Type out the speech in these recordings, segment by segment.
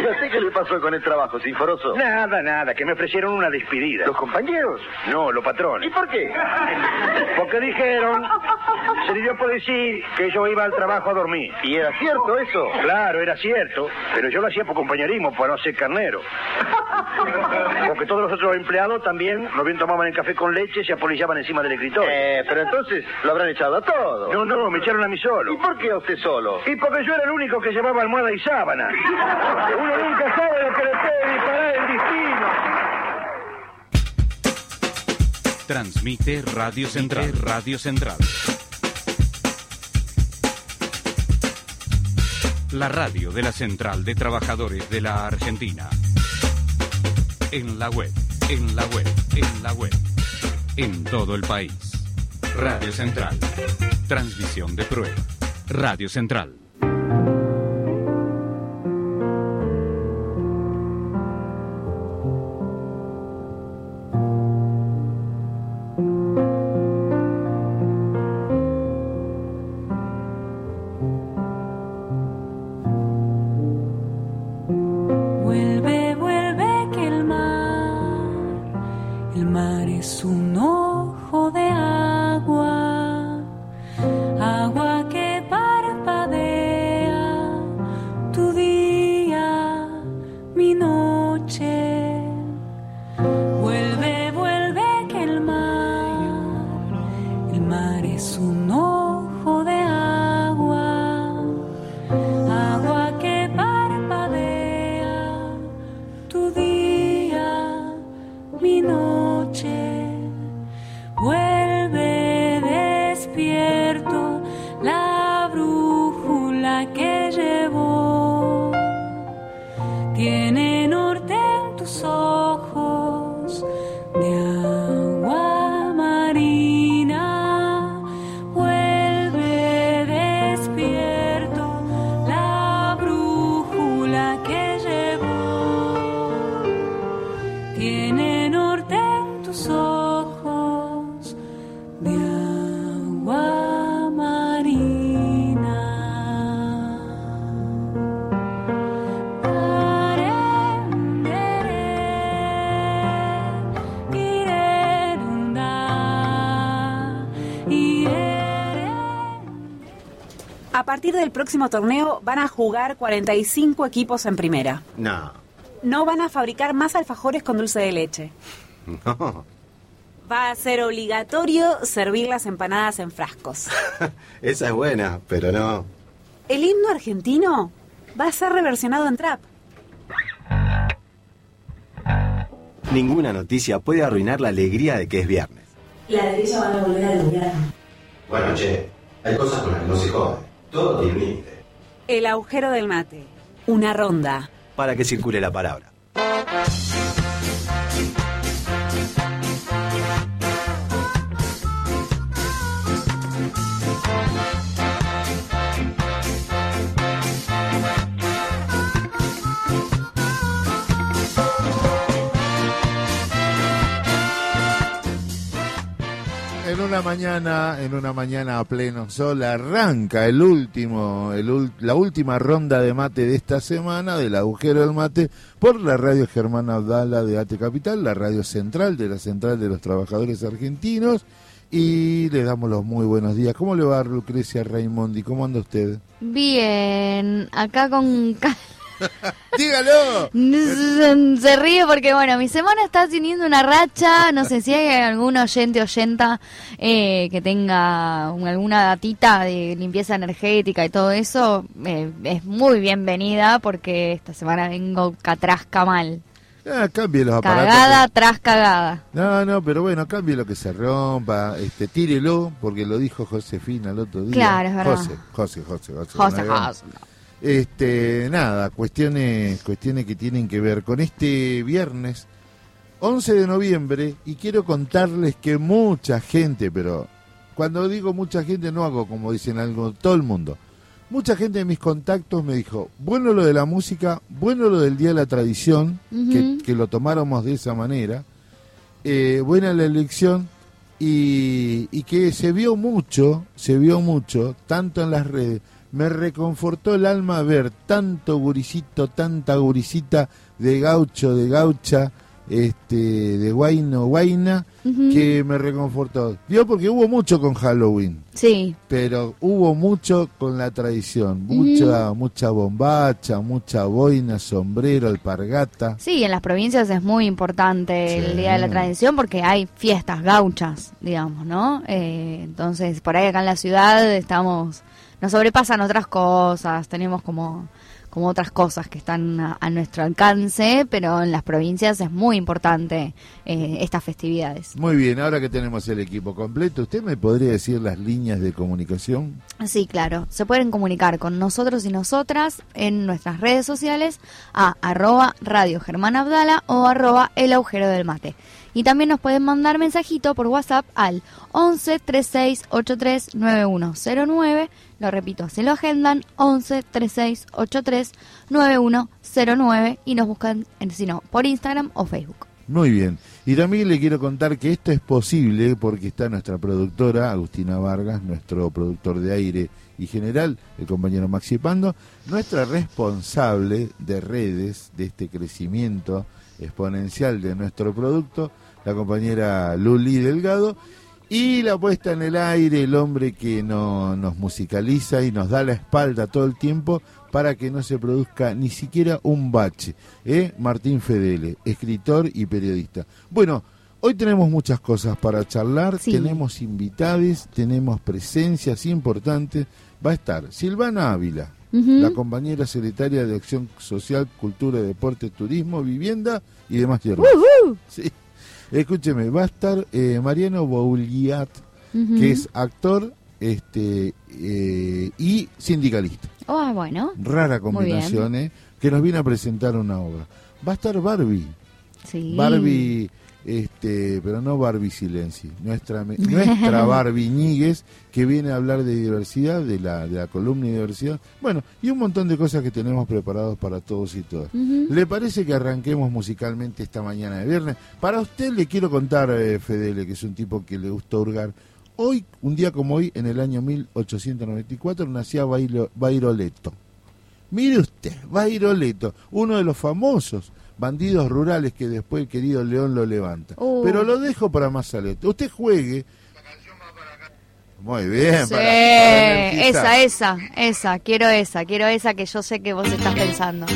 ¿Y usted qué le pasó con el trabajo, Sinforoso? Nada, nada, que me ofrecieron una despedida. ¿Los compañeros? No, los ¿Y patrones. por qué? Porque dijeron, se le dio por decir que yo iba al trabajo a dormir. ¿Y era cierto eso? Claro, era cierto, pero yo lo hacía por compañerismo, para no ser carnero. Porque todos los otros empleados también, lo bien tomaban el café con leche y se apolillaban encima del escritorio. Eh, pero entonces lo habrán echado a todos. No, no, me echaron a mí solo. ¿Y por qué a usted solo? Y porque yo era el único que llevaba almohada y sábana. Uno nunca sabe lo que le puede disparar el destino. Transmite Radio Central. Radio Central. La radio de la Central de Trabajadores de la Argentina. En la web, en la web, en la web. En todo el país. Radio Central. Transmisión de prueba. Radio Central. Próximo torneo van a jugar 45 equipos en primera. No, No van a fabricar más alfajores con dulce de leche. no. Va a ser obligatorio servir las empanadas en frascos. Esa es buena, pero no. El himno argentino va a ser reversionado en trap. Ninguna noticia puede arruinar la alegría de que es viernes. La derecha van a volver al gobierno. Bueno, che, hay cosas con las que no se jode. Todo tiene un límite. El agujero del mate. Una ronda. Para que circule la palabra. En una mañana, en una mañana a pleno sol, arranca el último, el la última ronda de mate de esta semana del agujero del mate por la radio Germán Abdala de Ate Capital, la radio central de la Central de los Trabajadores Argentinos. Y le damos los muy buenos días. ¿Cómo le va Lucrecia Raimondi? ¿Cómo anda usted? Bien, acá con... ¡Dígalo! Se ríe porque, bueno, mi semana está teniendo una racha. No sé si hay algún oyente oyenta eh, que tenga un- alguna datita de limpieza energética y todo eso. eh, es muy bienvenida porque esta semana vengo catrasca mal. Ah, cambie los aparatos. Cagada tras cagada. No, no, pero bueno, cambie lo que se rompa, este, tírelo, porque lo dijo Josefina el otro día. Claro, es verdad. José, José, José, José. José, no José. Este, nada, cuestiones, cuestiones que tienen que ver con este viernes 11 de noviembre y quiero contarles que mucha gente, pero cuando digo mucha gente no hago como dicen algo, todo el mundo. Mucha gente de mis contactos me dijo, bueno lo de la música, bueno lo del Día de la Tradición, que, lo tomáramos de esa manera, eh, buena la elección y, y que se vio mucho, se vio mucho, tanto en las redes, me reconfortó el alma ver tanto guricito, tanta guricita de gaucho, de gaucha, este, de guayno, guayna, Ujú. que me reconfortó. Vio porque hubo mucho con Halloween, Sí, pero hubo mucho con la tradición, mucha, mucha bombacha, mucha boina, sombrero, alpargata. sí, en las provincias es muy importante el. Día de la Tradición porque hay fiestas gauchas, digamos, ¿no? Eh, entonces, por ahí acá en la ciudad estamos, nos sobrepasan otras cosas, tenemos como, como otras cosas que están a, a nuestro alcance, pero en las provincias es muy importante eh, estas festividades. Muy bien, ahora que tenemos el equipo completo, ¿usted me podría decir las líneas de comunicación? Sí, claro. Se pueden comunicar con nosotros y nosotras en nuestras redes sociales a arroba Radio Germán Abdala o arroba El Agujero del Mate. Y también nos pueden mandar mensajito por WhatsApp al 11 36 83 9109. Lo repito, se lo agendan 11 36 83 9109 y nos buscan, si no, por Instagram o Facebook. Muy bien. Y también le quiero contar que esto es posible porque está nuestra productora, Agustina Vargas, nuestro productor de aire y general, el compañero Maxi Pando, nuestra responsable de redes de este crecimiento exponencial de nuestro producto, la compañera Luli Delgado, y la puesta en el aire, el hombre que no, nos musicaliza y nos da la espalda todo el tiempo para que no se produzca ni siquiera un bache. ¿eh? Martín Fedele, escritor y periodista. Bueno, hoy tenemos muchas cosas para charlar, Sí. tenemos invitades, tenemos presencias importantes. Va a estar Silvana Ávila, la compañera secretaria de Acción Social, Cultura, Deporte, Turismo, Vivienda y demás tierras. Ujú. Sí. Escúcheme, va a estar eh, Mariano Bouliat, que es actor este eh, y sindicalista. Ah, bueno. Rara combinación, ¿eh? Que nos viene a presentar una obra. Va a estar Barbie. Sí. Barbie, este, pero no Barbie Silenci, nuestra, nuestra Barbie Ñíguez, que viene a hablar de diversidad, de la, de la columna de diversidad, bueno, y un montón de cosas que tenemos preparados para todos y todas. ¿Le parece que arranquemos musicalmente esta mañana de viernes? Para usted le quiero contar, eh, Fedele, que es un tipo que le gusta hurgar. Hoy, un día como hoy, en el año 1894, nacía Bairoleto. Mire usted, Bairoleto, uno de los famosos bandidos rurales que después el querido León lo levanta. Uh. Pero lo dejo para más adelante. Usted juegue. Muy bien, Sí, para- para esa, esa, esa, quiero esa, quiero esa que yo sé que vos estás pensando.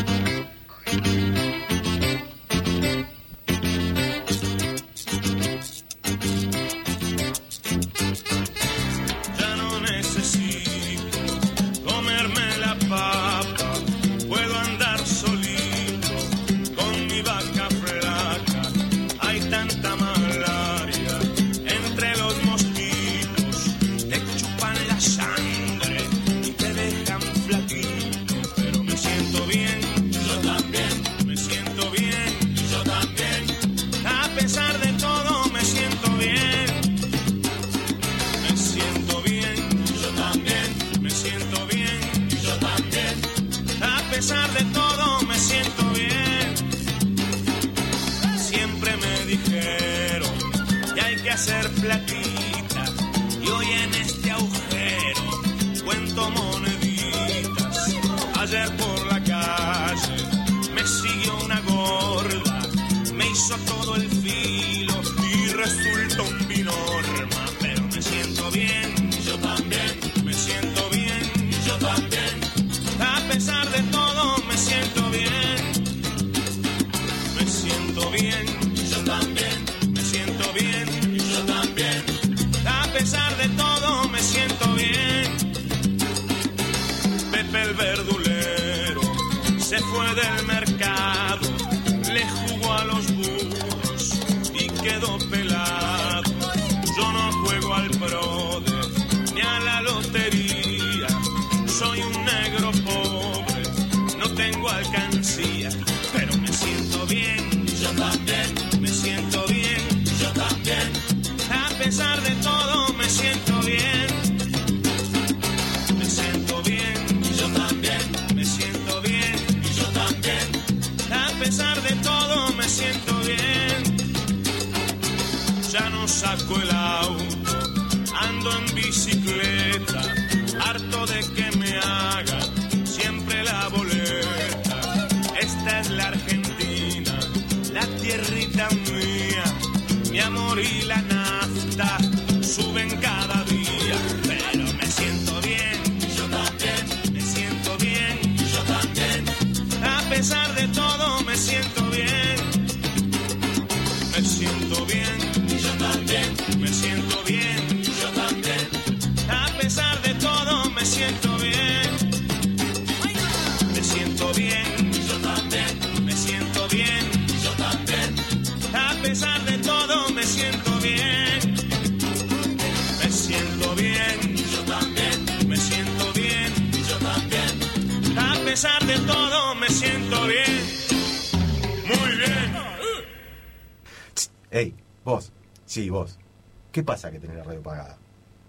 Que tenés la radio apagada?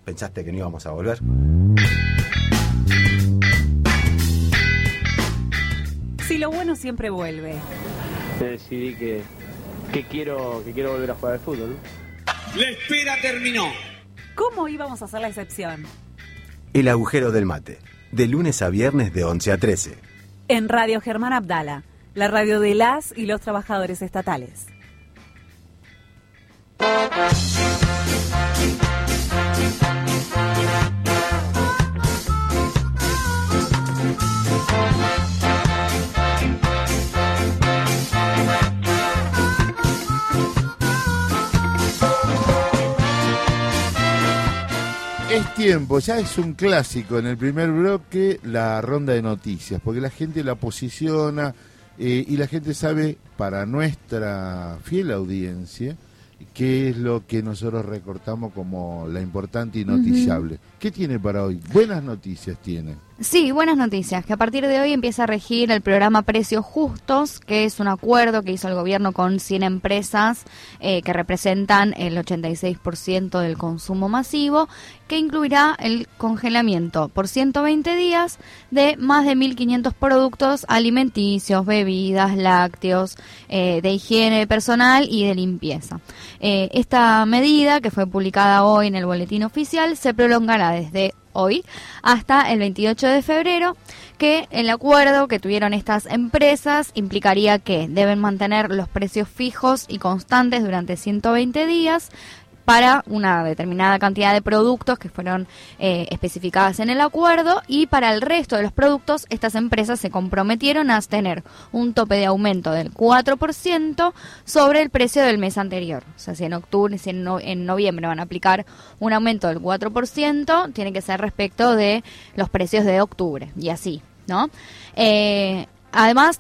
¿Pensaste que no íbamos a volver? Si lo bueno siempre vuelve. decidí que, que quiero que quiero volver a jugar al fútbol. La espera terminó. ¿Cómo íbamos a hacer la excepción? El agujero del mate. De lunes a viernes de 11 a 13. En Radio Germán Abdala, la radio de las y los trabajadores estatales. Tiempo, ya es un clásico en el primer bloque la ronda de noticias, porque la gente la posiciona eh, y la gente sabe, para nuestra fiel audiencia, qué es lo que nosotros recortamos como la importante y noticiable. ¿Qué tiene para hoy? Buenas noticias tiene. Sí, buenas noticias, que a partir de hoy empieza a regir el programa Precios Justos, que es un acuerdo que hizo el gobierno con 100 empresas eh, que representan el 86% del consumo masivo, que incluirá el congelamiento por 120 días de más de 1.500 productos alimenticios, bebidas, lácteos, eh, de higiene personal y de limpieza. Eh, esta medida, que fue publicada hoy en el boletín oficial, se prolongará desde hoy hasta el 28 de febrero, que el acuerdo que tuvieron estas empresas implicaría que deben mantener los precios fijos y constantes durante 120 días para una determinada cantidad de productos que fueron eh, especificadas en el acuerdo y para el resto de los productos estas empresas se comprometieron a tener un tope de aumento del 4% sobre el precio del mes anterior. O sea, si en octubre, si en, no- en noviembre van a aplicar un aumento del 4%, tiene que ser respecto de los precios de octubre y así, ¿no? Eh, Además,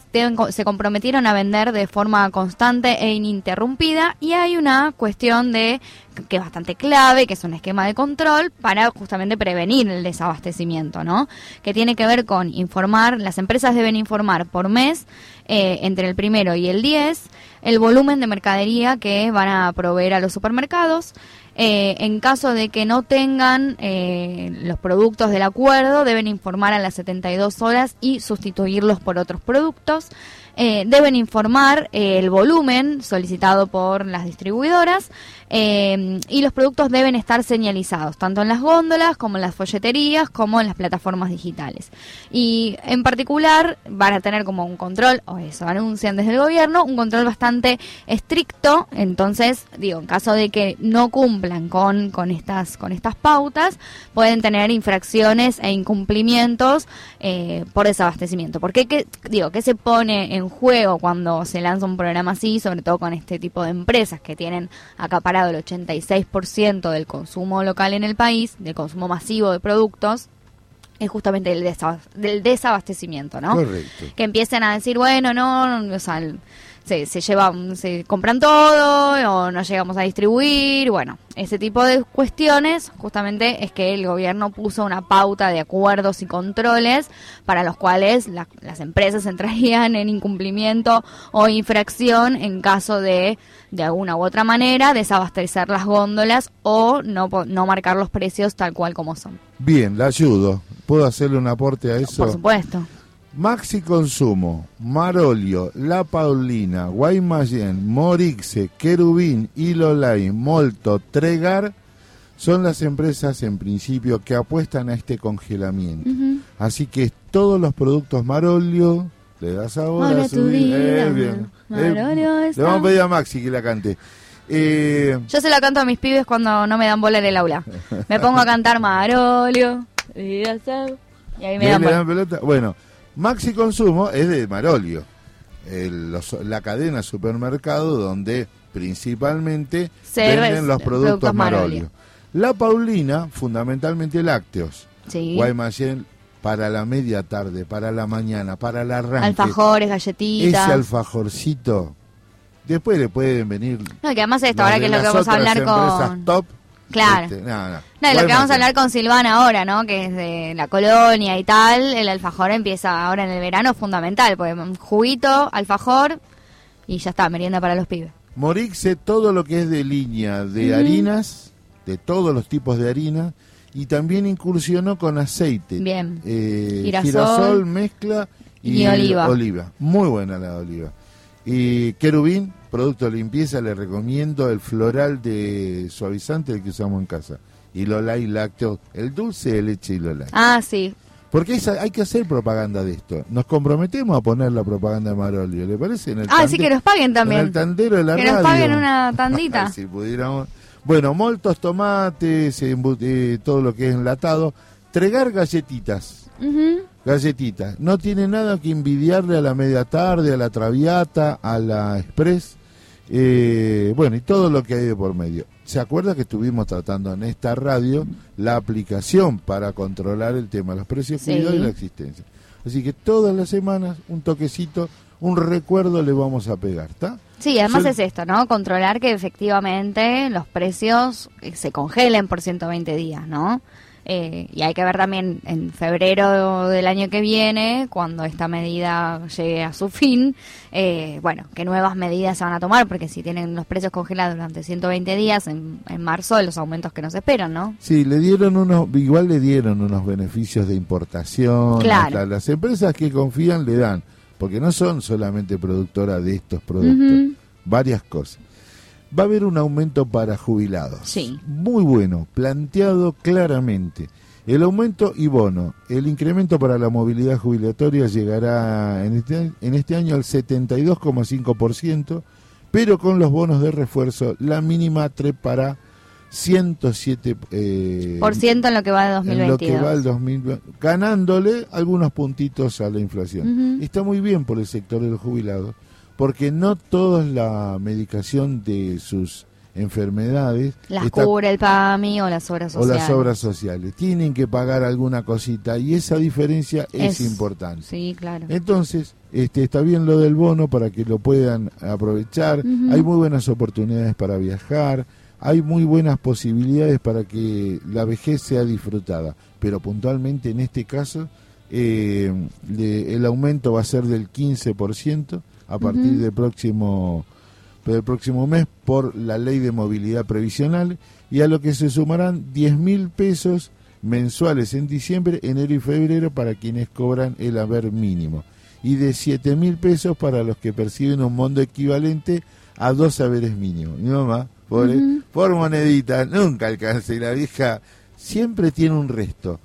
se comprometieron a vender de forma constante e ininterrumpida y hay una cuestión de que es bastante clave, que es un esquema de control para justamente prevenir el desabastecimiento, ¿no? Que tiene que ver con informar, las empresas deben informar por mes eh, entre el primero y el 10 el volumen de mercadería que van a proveer a los supermercados. Eh, en caso de que no tengan eh, los productos del acuerdo, deben informar a las 72 horas y sustituirlos por otros productos. Eh, deben informar el volumen solicitado por las distribuidoras eh, y los productos deben estar señalizados tanto en las góndolas como en las folleterías como en las plataformas digitales. Y en particular van a tener como un control, o eso anuncian desde el gobierno, un control bastante estricto. Entonces, digo, en caso de que no cumplan con, con, estas, con estas pautas, pueden tener infracciones e incumplimientos eh, por desabastecimiento. ¿Por qué? ¿Qué- digo, ¿qué se pone en juego cuando se lanza un programa así, sobre todo con este tipo de empresas que tienen acaparado el 86% del consumo local en el país, del consumo masivo de productos? Es justamente el desab- del desabastecimiento, ¿no? Correcto. que empiecen a decir, bueno, no, no, o sea, se, se llevan, se compran todo o no llegamos a distribuir, bueno, ese tipo de cuestiones justamente es que el gobierno puso una pauta de acuerdos y controles para los cuales la- las empresas entrarían en incumplimiento o infracción en caso de de alguna u otra manera desabastecer las góndolas o no no marcar los precios tal cual como son. Bien, la ayudo. ¿Puedo hacerle un aporte a eso? Por supuesto. Maxi Consumo, Marolio, La Paulina, Guaymallén, Morixe, Querubín, Ilolay, Molto, Tregar son las empresas en principio que apuestan a este congelamiento. Así que todos los productos Marolio, le das ahora Ahora a subir. vida, Eh, bien. Marolio le está- vamos a pedir a Maxi que la cante. Eh, Yo se la canto a mis pibes cuando no me dan bola en el aula. Me pongo a cantar Marolio. Y ahí me ¿y ahí dan le dan pelota? Bueno, Maxi Consumo es de Marolio, el- los- la cadena supermercado donde principalmente Se venden los productos, productos Marolio. Marolio. La Paulina, fundamentalmente lácteos. Sí. Guaymallén para la media tarde, para la mañana, para el arranque. Alfajores, Ese galletitas. alfajorcito. Después le pueden venir. No, que además esto, ahora que es lo que vamos a hablar con... top. Claro. Este, no, no. No, y lo que vamos a hablar con Silvana ahora, ¿no? Que es de la colonia y tal. El alfajor empieza ahora en el verano, fundamental. Pues un juguito, alfajor y ya está, merienda para los pibes. Morixe, todo lo que es de línea de harinas, de todos los tipos de harina, y también incursionó con aceite. Bien. Eh, Girasol. mezcla y, Y oliva. oliva. Muy buena la oliva. Y querubín, producto de limpieza, le recomiendo el floral de suavizante el que usamos en casa. Y Lolay lácteo, el dulce de leche y Lolay. Ah, sí. Porque esa- hay que hacer propaganda de esto. Nos comprometemos a poner la propaganda de Marolio, ¿le parece? En el Ah, sí, que nos paguen también. En el tandero de la Que radio. nos paguen una tandita. si pudiéramos. Bueno, moltos tomates, eh, todo lo que es enlatado. Tregar galletitas. Galletitas. No tiene nada que envidiarle a la media tarde, a la Traviata, a la Express. Eh, bueno, y todo lo que hay de por medio. ¿Se acuerda que estuvimos tratando en esta radio la aplicación para controlar el tema de los precios Sí. cuidados y la existencia? Así que todas las semanas un toquecito, un recuerdo le vamos a pegar, ¿está? Sí, además Yo- es esto, ¿no? Controlar que efectivamente los precios eh, se congelen por 120 días, ¿no? Eh, y hay que ver también en febrero del año que viene, cuando esta medida llegue a su fin, eh, bueno, qué nuevas medidas se van a tomar, porque si tienen los precios congelados durante 120 días, en, en marzo los aumentos que nos esperan, ¿no? Sí, le dieron unos, igual le dieron unos beneficios de importación. Claro. Las empresas que confían le dan, porque no son solamente productoras de estos productos, varias cosas. Va a haber un aumento para jubilados. Sí. Muy bueno, planteado claramente. El aumento y bono, el incremento para la movilidad jubilatoria llegará en este, en este año al 72,5%, pero con los bonos de refuerzo la mínima trepará 107 eh, Por ciento en lo que va de en lo 2022. que va el 2020, ganándole algunos puntitos a la inflación. Está muy bien por el sector de los jubilados, porque no toda la medicación de sus enfermedades Las está- cubre el PAMI o las obras o sociales. las obras sociales. Tienen que pagar alguna cosita y esa diferencia es, Es- importante. Sí, claro. Entonces, este, está bien lo del bono para que lo puedan aprovechar. Hay muy buenas oportunidades para viajar. Hay muy buenas posibilidades para que la vejez sea disfrutada. Pero puntualmente en este caso, eh, le- el aumento va a ser del 15% a partir del próximo del próximo mes por la ley de movilidad previsional y a lo que se sumarán 10 mil pesos mensuales en diciembre, enero y febrero para quienes cobran el haber mínimo y de 7 mil pesos para los que perciben un monto equivalente a dos haberes mínimos. Mi mamá, pobre, Ujú. por monedita, nunca alcanza y la vieja siempre tiene un resto.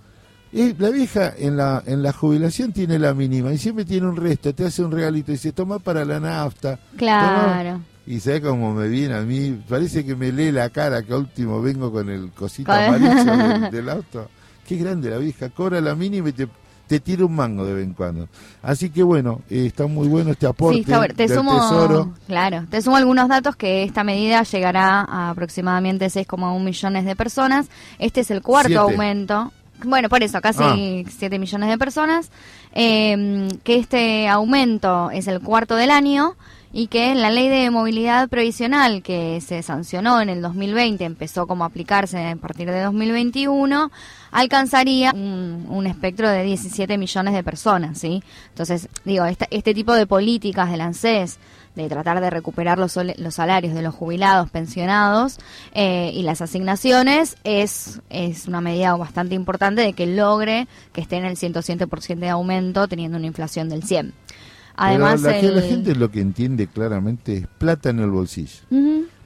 Y la vieja en la, en la jubilación tiene la mínima y siempre tiene un resto, te hace un regalito y dice, toma para la nafta. Claro. toma". Y sabe cómo me viene a mí, parece que me lee la cara que último vengo con el cosito amarillo del, del auto. Qué grande la vieja, cobra la mínima y te, te tira un mango de vez en cuando. Así que bueno, eh, está muy bueno este aporte Sí, está. Te del sumo, Tesoro. claro, te sumo algunos datos que esta medida llegará a aproximadamente 6,1 millones de personas. Este es el cuarto Siete. aumento. Bueno, por eso, casi Ah. 7 millones de personas. eh, que este aumento es el cuarto del año y que la ley de movilidad previsional que se sancionó en el 2020, empezó como a aplicarse a partir de 2021, alcanzaría un, un espectro de 17 millones de personas, ¿sí? Entonces, digo, esta- este tipo de políticas del ANSES, de tratar de recuperar los, los salarios de los jubilados, pensionados eh, y las asignaciones, es, es una medida bastante importante de que logre que esté en el 107% de aumento teniendo una inflación del 100. Además, Pero la, la gente lo que entiende claramente es plata en el bolsillo.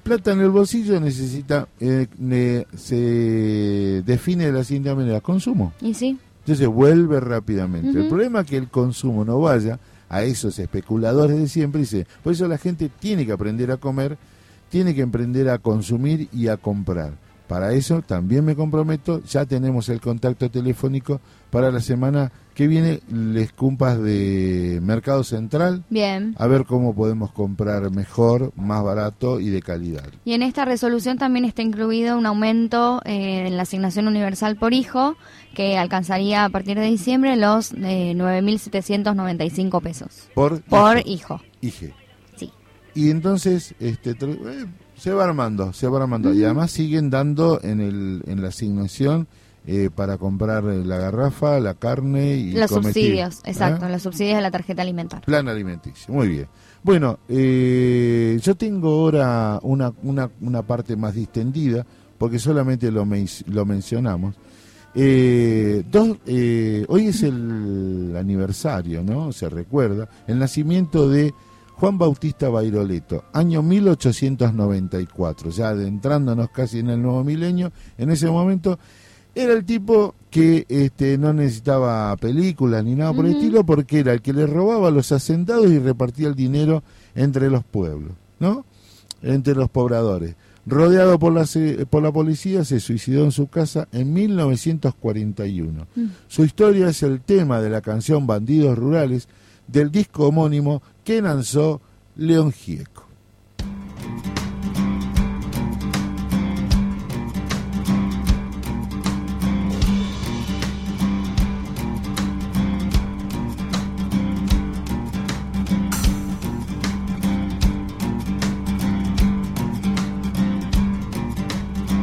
Plata en el bolsillo necesita, eh, ne- se define de la siguiente manera, consumo. Y sí. Entonces vuelve rápidamente. El problema es que el consumo no vaya a esos especuladores de siempre. Dice, por eso la gente tiene que aprender a comer, tiene que aprender a consumir y a comprar. Para eso también me comprometo, ya tenemos el contacto telefónico para la semana que viene, les cumpas de Mercado Central, Bien. a ver cómo podemos comprar mejor, más barato y de calidad. Y en esta resolución también está incluido un aumento eh, en la asignación universal por hijo, que alcanzaría a partir de diciembre los eh, 9.795 pesos. Por, Por hijo. IG. Sí. Y entonces este eh, se va armando, se va armando. Y además siguen dando en, el, en la asignación eh, para comprar eh, la garrafa, la carne y Los subsidios, exacto, ¿Eh? los subsidios de la tarjeta alimentaria. Plan alimenticio, muy bien. Bueno, eh, yo tengo ahora una, una, una parte más distendida, porque solamente lo, men- lo mencionamos. Eh, dos, eh, hoy es el aniversario, ¿no? Se recuerda, el nacimiento de Juan Bautista Bairoleto, año 1894, ya adentrándonos casi en el nuevo milenio, en ese momento era el tipo que este, no necesitaba películas ni nada por el estilo porque era el que le robaba a los asentados y repartía el dinero entre los pueblos, ¿no? Entre los pobladores. Rodeado por la, se- por la policía, se suicidó en su casa en 1941. Mm. Su historia es el tema de la canción Bandidos Rurales del disco homónimo que lanzó León Gieco.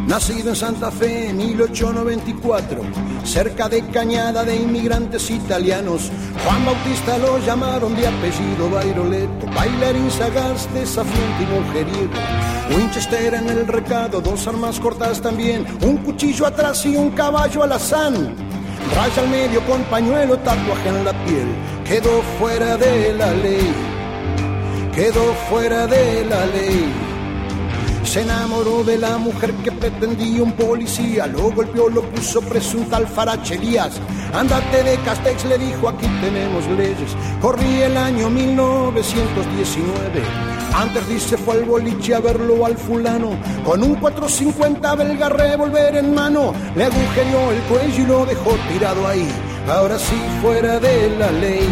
Nacido en Santa Fe en 1894, cerca de Cañada de inmigrantes italianos, Juan Bautista lo llamaron de apellido Bairoleto, bailarín sagaz, desafiante y mujeriego. Winchester en el recado, dos armas cortas también, un cuchillo atrás y un caballo alazán. Raya al medio con pañuelo, tatuaje en la piel, quedó fuera de la ley, quedó fuera de la ley. Se enamoró de la mujer que pretendía un policía, lo golpeó, lo puso preso un tal Farachelías. Ándate de Castex, le dijo, aquí tenemos leyes. Corría el año 1919. Antes dice fue al boliche a verlo al fulano, con un 450 belga revolver en mano, le agujereó el cuello y lo dejó tirado ahí. Ahora sí fuera de la ley,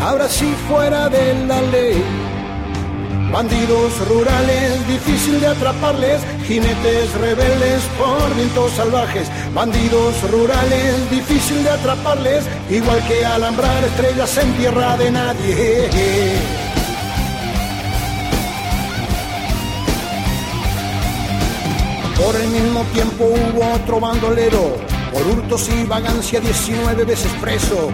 ahora sí fuera de la ley. Bandidos rurales, difícil de atraparles, jinetes rebeldes por vientos salvajes. Bandidos rurales, difícil de atraparles, igual que alambrar estrellas en tierra de nadie. Por el mismo tiempo hubo otro bandolero, por hurtos y vagancia 19 veces preso.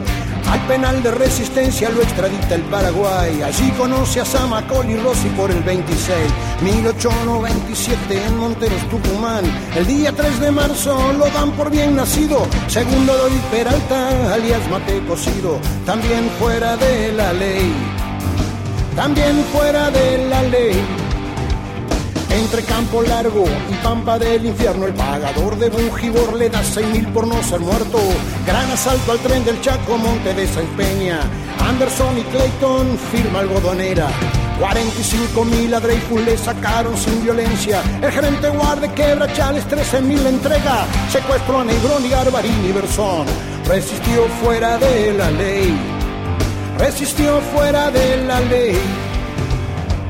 Al penal de resistencia lo extradita el Paraguay. Allí conoce a Samacol y Rossi por el 26. 1897 en Monteros, Tucumán. El día 3 de marzo lo dan por bien nacido. Segundo Doy Peralta, alias Mate Cocido. También fuera de la ley. También fuera de la ley. Entre Campo Largo y Pampa del Infierno, el pagador de Bujibor le da seis mil por no ser muerto. Gran asalto al tren del Chaco, Monte de San Peña. Anderson y Clayton firma algodonera. 45 mil a Dreyfus le sacaron sin violencia. El gerente guarde quebra Chales, 13 mil entrega. Secuestro a Negrón y Garbarín y Bersón. Resistió fuera de la ley. Resistió fuera de la ley.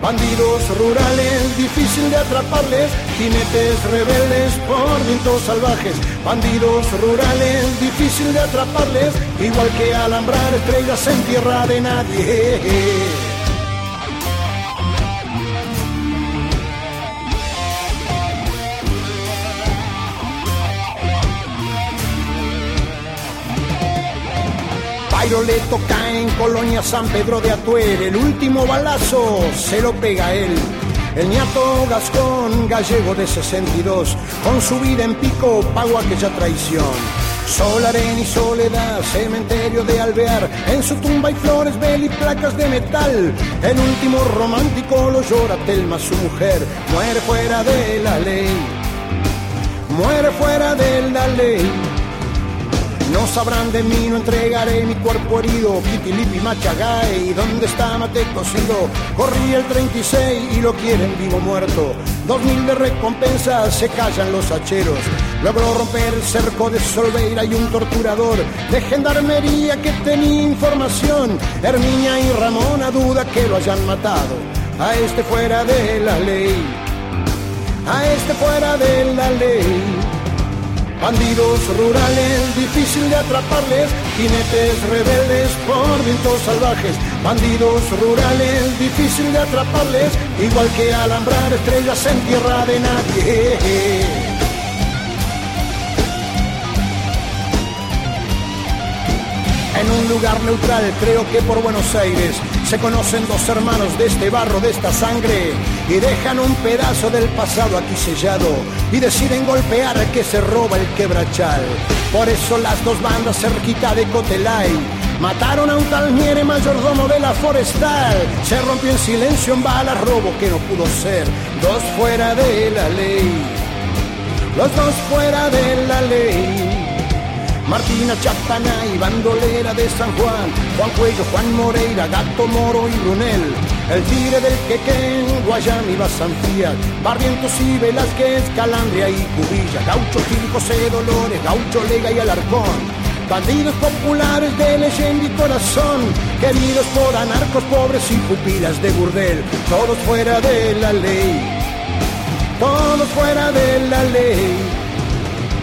Bandidos rurales, difícil de atraparles, jinetes rebeldes por vientos salvajes. Bandidos rurales, difícil de atraparles, igual que alambrar estrellas en tierra de nadie. Bairoleto cae en Colonia San Pedro de Atuel. El último balazo se lo pega él. El niato Gascón, gallego de 62, con su vida en pico pagó aquella traición. Sol, arena y soledad, cementerio de alvear, en su tumba hay flores, vel y placas de metal. El último romántico lo llora Telma, su mujer, muere fuera de la ley, muere fuera de la ley. No sabrán de mí, no entregaré mi cuerpo herido. Kitilipi Machagay, ¿dónde está Mate cocido? Corrí el 36 y lo quieren vivo muerto. Dos mil de recompensas, se callan los hacheros. Logró romper el cerco de Solveira y un torturador de gendarmería que tenía información. Herminia y Ramona duda que lo hayan matado. A este fuera de la ley. A este fuera de la ley. Bandidos rurales, difícil de atraparles, jinetes rebeldes por vientos salvajes. Bandidos rurales, difícil de atraparles, igual que alambrar estrellas en tierra de nadie. En un lugar neutral, creo que por Buenos Aires, se conocen dos hermanos de este barro, de esta sangre, y dejan un pedazo del pasado aquí sellado, y deciden golpear al que se roba el quebrachal. Por eso las dos bandas cerquita de Cotelay mataron a un tal Miere mayordomo de la forestal. Se rompió en silencio en balas, robo que no pudo ser, dos fuera de la ley, los dos fuera de la ley. Martina Chapana y bandolera de San Juan, Juan Cuello, Juan Moreira, Gato Moro y Brunel, el tigre del Quequén, Guayami, Bazanfía, Barrientos y Velázquez, Calandria y Cubilla, Gaucho Gil, José Dolores, Gaucho Lega y Alarcón, bandidos populares de leyenda y corazón, queridos por anarcos pobres y pupilas de burdel, todos fuera de la ley, todos fuera de la ley.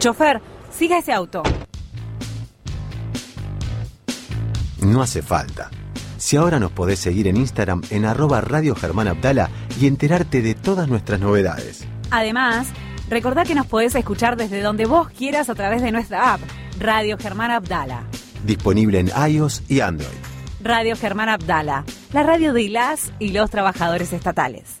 Chofer, siga ese auto. No hace falta. Si ahora nos podés seguir en Instagram en arroba Radio Germán Abdala y enterarte de todas nuestras novedades. Además, recordá que nos podés escuchar desde donde vos quieras a través de nuestra app, Radio Germán Abdala. Disponible en iOS y Android. Radio Germán Abdala, la radio de las y los trabajadores estatales.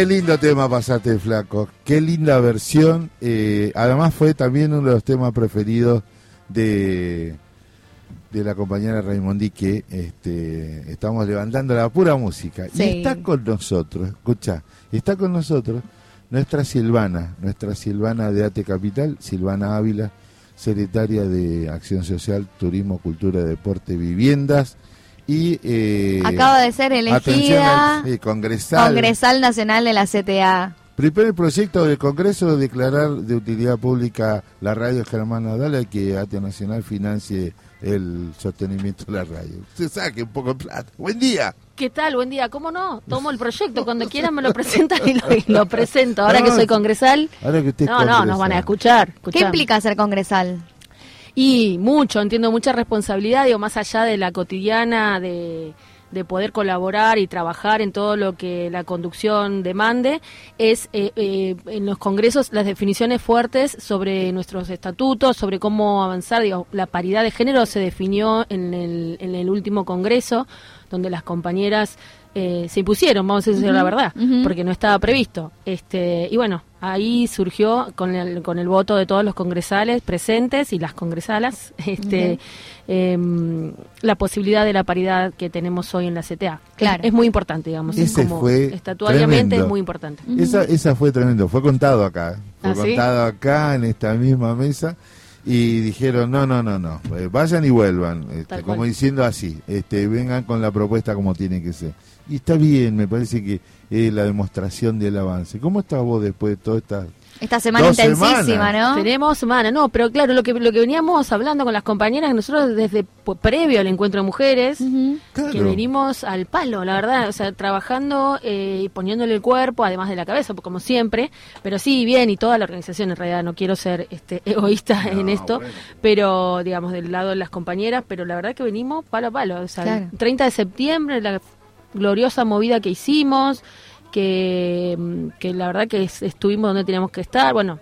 Qué lindo tema pasaste, flaco. Qué linda versión. Eh, además fue también uno de los temas preferidos de, de la compañera Raimondi que este, estamos levantando la pura música. Sí. Y está con nosotros, escucha, está con nosotros nuestra Silvana, nuestra Silvana de Ate Capital, Silvana Ávila, secretaria de Acción Social, Turismo, Cultura, Deporte, Viviendas. Y eh, Acaba de ser elegida al- sí, congresal. Congresal Nacional de la CTA. Primer proyecto del Congreso de declarar de utilidad pública la radio Germana Dala y que Ate Nacional financie el sostenimiento de la radio. Se saque un poco de plata. Buen día. ¿Qué tal? Buen día. ¿Cómo no? Tomo el proyecto. Cuando quieran me lo presentan y lo, y lo presento. Ahora No, que soy congresal. Ahora que usted es No, no, nos van a escuchar. ¿Qué implica ser congresal? Y mucho, entiendo mucha responsabilidad, digo, más allá de la cotidiana, de, de poder colaborar y trabajar en todo lo que la conducción demande, es eh, eh, en los congresos las definiciones fuertes sobre nuestros estatutos, sobre cómo avanzar, digo, la paridad de género se definió en el, en el último congreso, donde las compañeras eh, se impusieron, vamos a decir la verdad, porque no estaba previsto. Este, y bueno, ahí surgió con el, con el voto de todos los congresales presentes y las congresalas este, em, la posibilidad de la paridad que tenemos hoy en la CTA. Claro. Es, es muy importante, digamos. es Ese como fue estatuariamente tremendo. es muy importante. Esa, esa fue tremendo. Fue contado acá. Fue ¿Ah, sí? contado acá en esta misma mesa. Y dijeron, no, no, no, no. eh, vayan y vuelvan. este, como diciendo así. este Vengan con la propuesta como tiene que ser. Y está bien, me parece que es la demostración del avance. ¿Cómo estás vos después de toda esta Esta semana Dos intensísima, semanas. ¿no? Tenemos semana, no, pero claro, lo que lo que veníamos hablando con las compañeras, nosotros desde previo al encuentro de mujeres, Claro. que venimos al palo, la verdad, o sea, trabajando eh, y poniéndole el cuerpo, además de la cabeza, como siempre, pero sí, bien, y toda la organización, en realidad, no quiero ser este egoísta en esto, pero, digamos, del lado de las compañeras, pero la verdad que venimos palo a palo, o sea, Claro. el 30 de septiembre, la gloriosa movida que hicimos, que, mm, que la verdad que es- estuvimos donde teníamos que estar, bueno,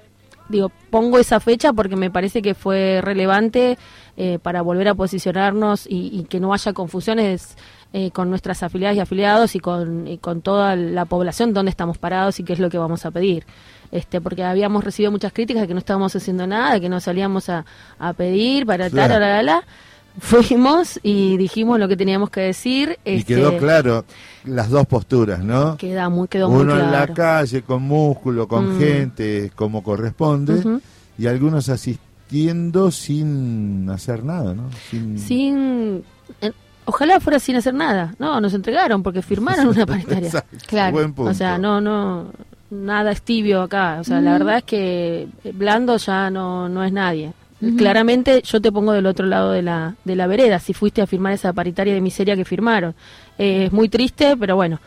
digo, pongo esa fecha porque me parece que fue relevante eh, para volver a posicionarnos y, y que no haya confusiones eh, con nuestras afiliadas y afiliados y con, y con toda la población dónde estamos parados y qué es lo que vamos a pedir. Este, porque habíamos recibido muchas críticas de que no estábamos haciendo nada, de que no salíamos a, a pedir para Claro. tal, la, la, la. Fuimos y dijimos lo que teníamos que decir. Y este, quedó claro las dos posturas, ¿no? Queda muy, quedó muy Uno en la claro. calle, con músculo, con Mm. gente, como corresponde, y algunos asistiendo sin hacer nada, ¿no? Sin... sin eh, ojalá fuera sin hacer nada no nos entregaron porque firmaron una paritaria Exacto, Claro. buen punto. o sea no no nada es tibio acá o sea la Mm. verdad es que blando ya no no es nadie Claramente yo te pongo del otro lado de la de la vereda si fuiste a firmar esa paritaria de miseria que firmaron. Eh, es muy triste pero bueno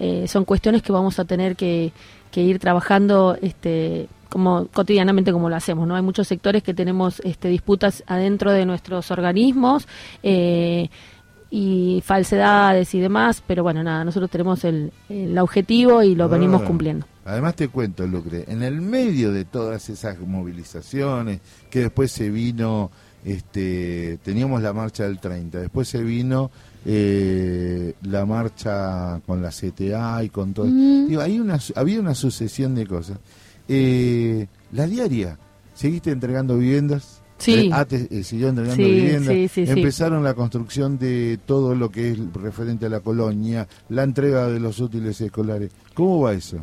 eh, son cuestiones que vamos a tener que, que ir trabajando este como cotidianamente como lo hacemos no hay muchos sectores que tenemos este disputas adentro de nuestros organismos eh, y falsedades y demás pero bueno nada nosotros tenemos el, el objetivo y lo venimos Ah. cumpliendo Además te cuento, Lucre, en el medio de todas esas movilizaciones, que después se vino este, teníamos la marcha del 30, después se vino eh, la marcha con la CTA y con todo. Mm. Digo, hay una, había una sucesión de cosas. Eh, la diaria, ¿seguiste entregando viviendas? Sí. Eh, ah, te- eh, siguió entregando Sí, viviendas. sí, sí, sí. Empezaron la construcción de todo lo que es referente a la colonia, la entrega de los útiles escolares. ¿Cómo va eso?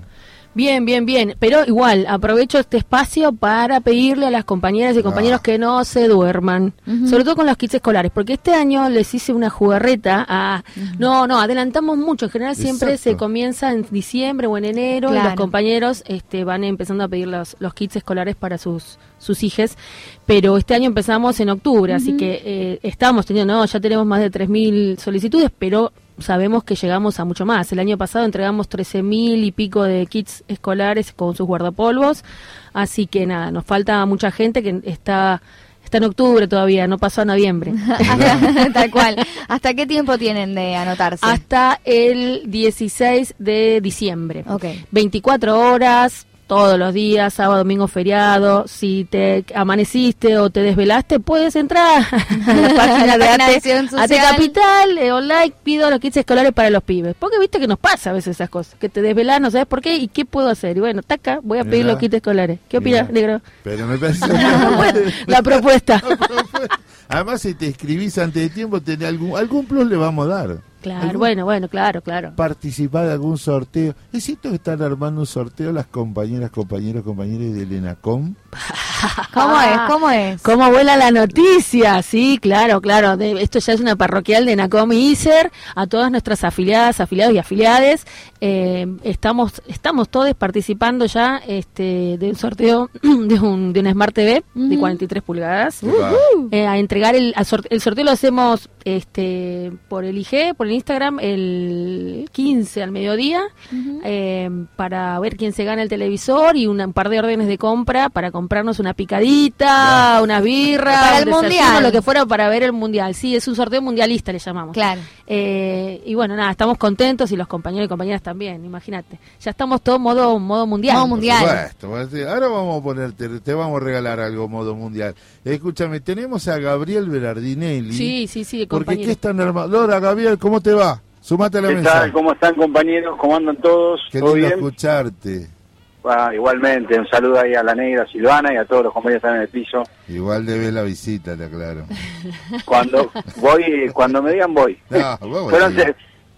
Bien, bien, bien. Pero igual, aprovecho este espacio para pedirle a las compañeras y compañeros que no se duerman. Sobre todo con los kits escolares. Porque este año les hice una jugarreta a... No, no, adelantamos mucho. En general siempre Exacto. se comienza en diciembre o en enero. Y los compañeros este, van empezando a pedir los, los kits escolares para sus, sus hijes. Pero este año empezamos en octubre. Así que eh, estamos teniendo... No, ya tenemos más de 3.000 solicitudes, pero sabemos que llegamos a mucho más. El año pasado entregamos 13.000 y pico de kits escolares con sus guardapolvos, así que nada, nos falta mucha gente que está está en octubre todavía, no pasó a noviembre. Tal cual. ¿Hasta qué tiempo tienen de anotarse? Hasta el 16 de diciembre. Ok. 24 horas todos los días, sábado, domingo, feriado. Si te amaneciste o te desvelaste, puedes entrar a la página La de ATE Social. Capital, eh, online, pido los kits escolares para los pibes. Porque viste que nos pasa a veces esas cosas, que te desvelas, no sabes por qué y qué puedo hacer. Y bueno, taca, voy a pedir los kits escolares. ¿Qué opinas, negro? Pero me parece... La propuesta. Además, si te escribís antes de tiempo, tenés algún, algún plus le vamos a dar. Claro, ¿Algún- bueno, bueno, claro, claro. participar de algún sorteo. ¿Es cierto que están armando un sorteo las compañeras, compañeros, compañeros del ENACOM? ¿Cómo es? ¿Cómo es? ¿Cómo vuela la noticia? Sí, claro, claro. De- esto ya es una parroquial de Nacom y ISER. A todas nuestras afiliadas, afiliados y afiliades. eh, estamos estamos todos participando ya este, de un sorteo de un, de una Smart TV de 43 pulgadas. Eh, a entregar el, a sort- el sorteo lo hacemos este por el IG, por el Instagram, el 15 al mediodía, eh, para ver quién se gana el televisor y una- un par de órdenes de compra para comprarnos una picadita, unas birras, Para el mundial. lo que fuera para ver el mundial. Sí, es un sorteo mundialista, le llamamos. Claro. Eh, y bueno, nada, estamos contentos y los compañeros y compañeras también, imagínate. Ya estamos todos modo, modo mundial. Modo mundial. Supuesto, pues, sí. Ahora vamos a ponerte, te vamos a regalar algo modo mundial. Escúchame, tenemos a Gabriel Berardinelli. Sí, sí, sí, Porque qué están armados. Gabriel, ¿cómo te va? Sumate a la ¿Qué mesa. tal? ¿Cómo están compañeros? ¿Cómo andan todos? Qué ¿Todo lindo bien? escucharte. Ah, igualmente, un saludo ahí a la negra Silvana y a todos los compañeros que están en el piso. Igual debes la visita, te aclaro. Cuando voy, cuando me digan voy. No, vos Fueron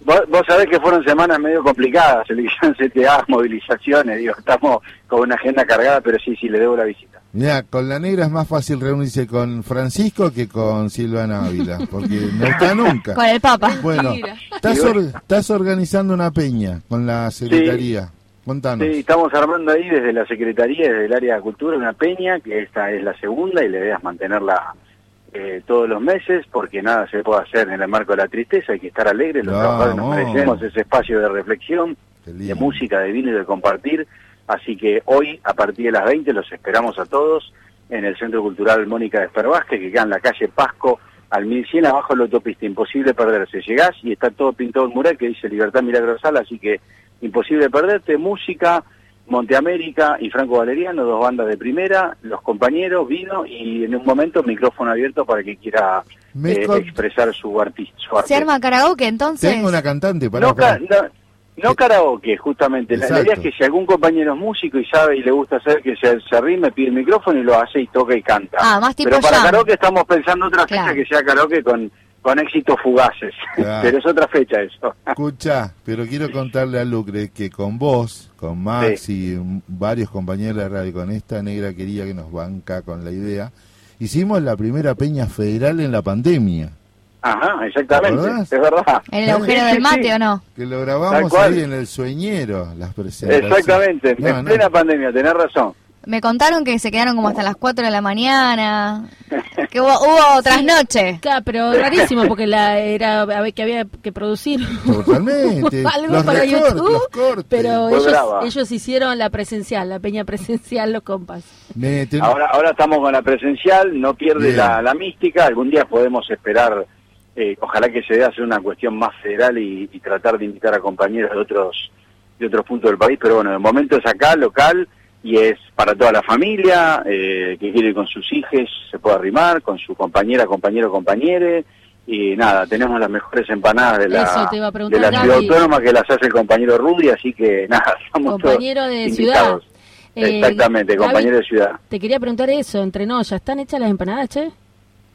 vos, vos sabés que fueron semanas medio complicadas, selección CTA, movilizaciones, digo, estamos con una agenda cargada, pero sí, sí, le debo la visita. Mira, con la negra es más fácil reunirse con Francisco que con Silvana Ávila, porque no está nunca. Con el Papa. Bueno, estás, or- estás organizando una peña con la Secretaría. Contanos. Sí, estamos armando ahí desde la Secretaría, desde el área de cultura, una peña, que esta es la segunda y la idea es mantenerla eh, todos los meses, porque nada se puede hacer en el marco de la tristeza, hay que estar alegres, los trabajadores nos merecemos ese espacio de reflexión, de música, de vino y de compartir, así que hoy, a partir de las 20, los esperamos a todos en el Centro Cultural Mónica de Espervásquez, que queda en la calle Pasco, al 1100, abajo de la autopista, imposible perderse, llegás y está todo pintado en mural que dice Libertad Milagrosal, así que imposible perderte, música, Monteamérica y Franco Valeriano, dos bandas de primera, los compañeros, vino y en un momento micrófono abierto para que quiera eh, expresar su, arti- su arte. ¿Se arma karaoke entonces? Tengo una cantante para No, ca- no, no karaoke, justamente. La, la idea es que si algún compañero es músico y sabe y le gusta hacer que se, se arrime, pide el micrófono y lo hace y toca y canta. Ah, más tipo Pero para jam. karaoke estamos pensando otra fecha Claro. que sea karaoke con, con éxitos fugaces. Claro. Pero es otra fecha eso. Escucha, pero quiero contarle a Lucre que con vos, con Max y varios compañeros de radio, con esta negra quería que nos banca con la idea, hicimos la primera peña federal en la pandemia. Ajá, exactamente. Es verdad. ¿En el agujero Sí, del mate sí. o no? Que lo grabamos ahí en el sueñero, las presentaciones. Exactamente, No, en no. plena pandemia, tenés razón. Me contaron que se quedaron como hasta las 4 de la mañana. Que hubo, hubo trasnoche. Claro, pero rarísimo porque la era a ver, que había que producir Totalmente. algo Los para recortes, YouTube, los cortes. pero ellos, ellos hicieron la presencial, la peña presencial, los compas. Ahora, ahora estamos con la presencial, no pierde la, la mística, algún día podemos esperar, eh, ojalá que se dé a hacer una cuestión más federal y, y tratar de invitar a compañeros de otros de otros puntos del país, pero bueno, de momento es acá, local, y es para toda la familia, eh, que quiere ir con sus hijos, se puede arrimar, con su compañera, compañero, compañere, y nada, tenemos las mejores empanadas de la, de la ciudad autónoma que las hace el compañero Rudy, así que nada, estamos Compañero todos de invitados. ciudad. Eh, Exactamente, Gaby, compañero de ciudad. Te quería preguntar eso, entre nos, ¿ya están hechas las empanadas, che?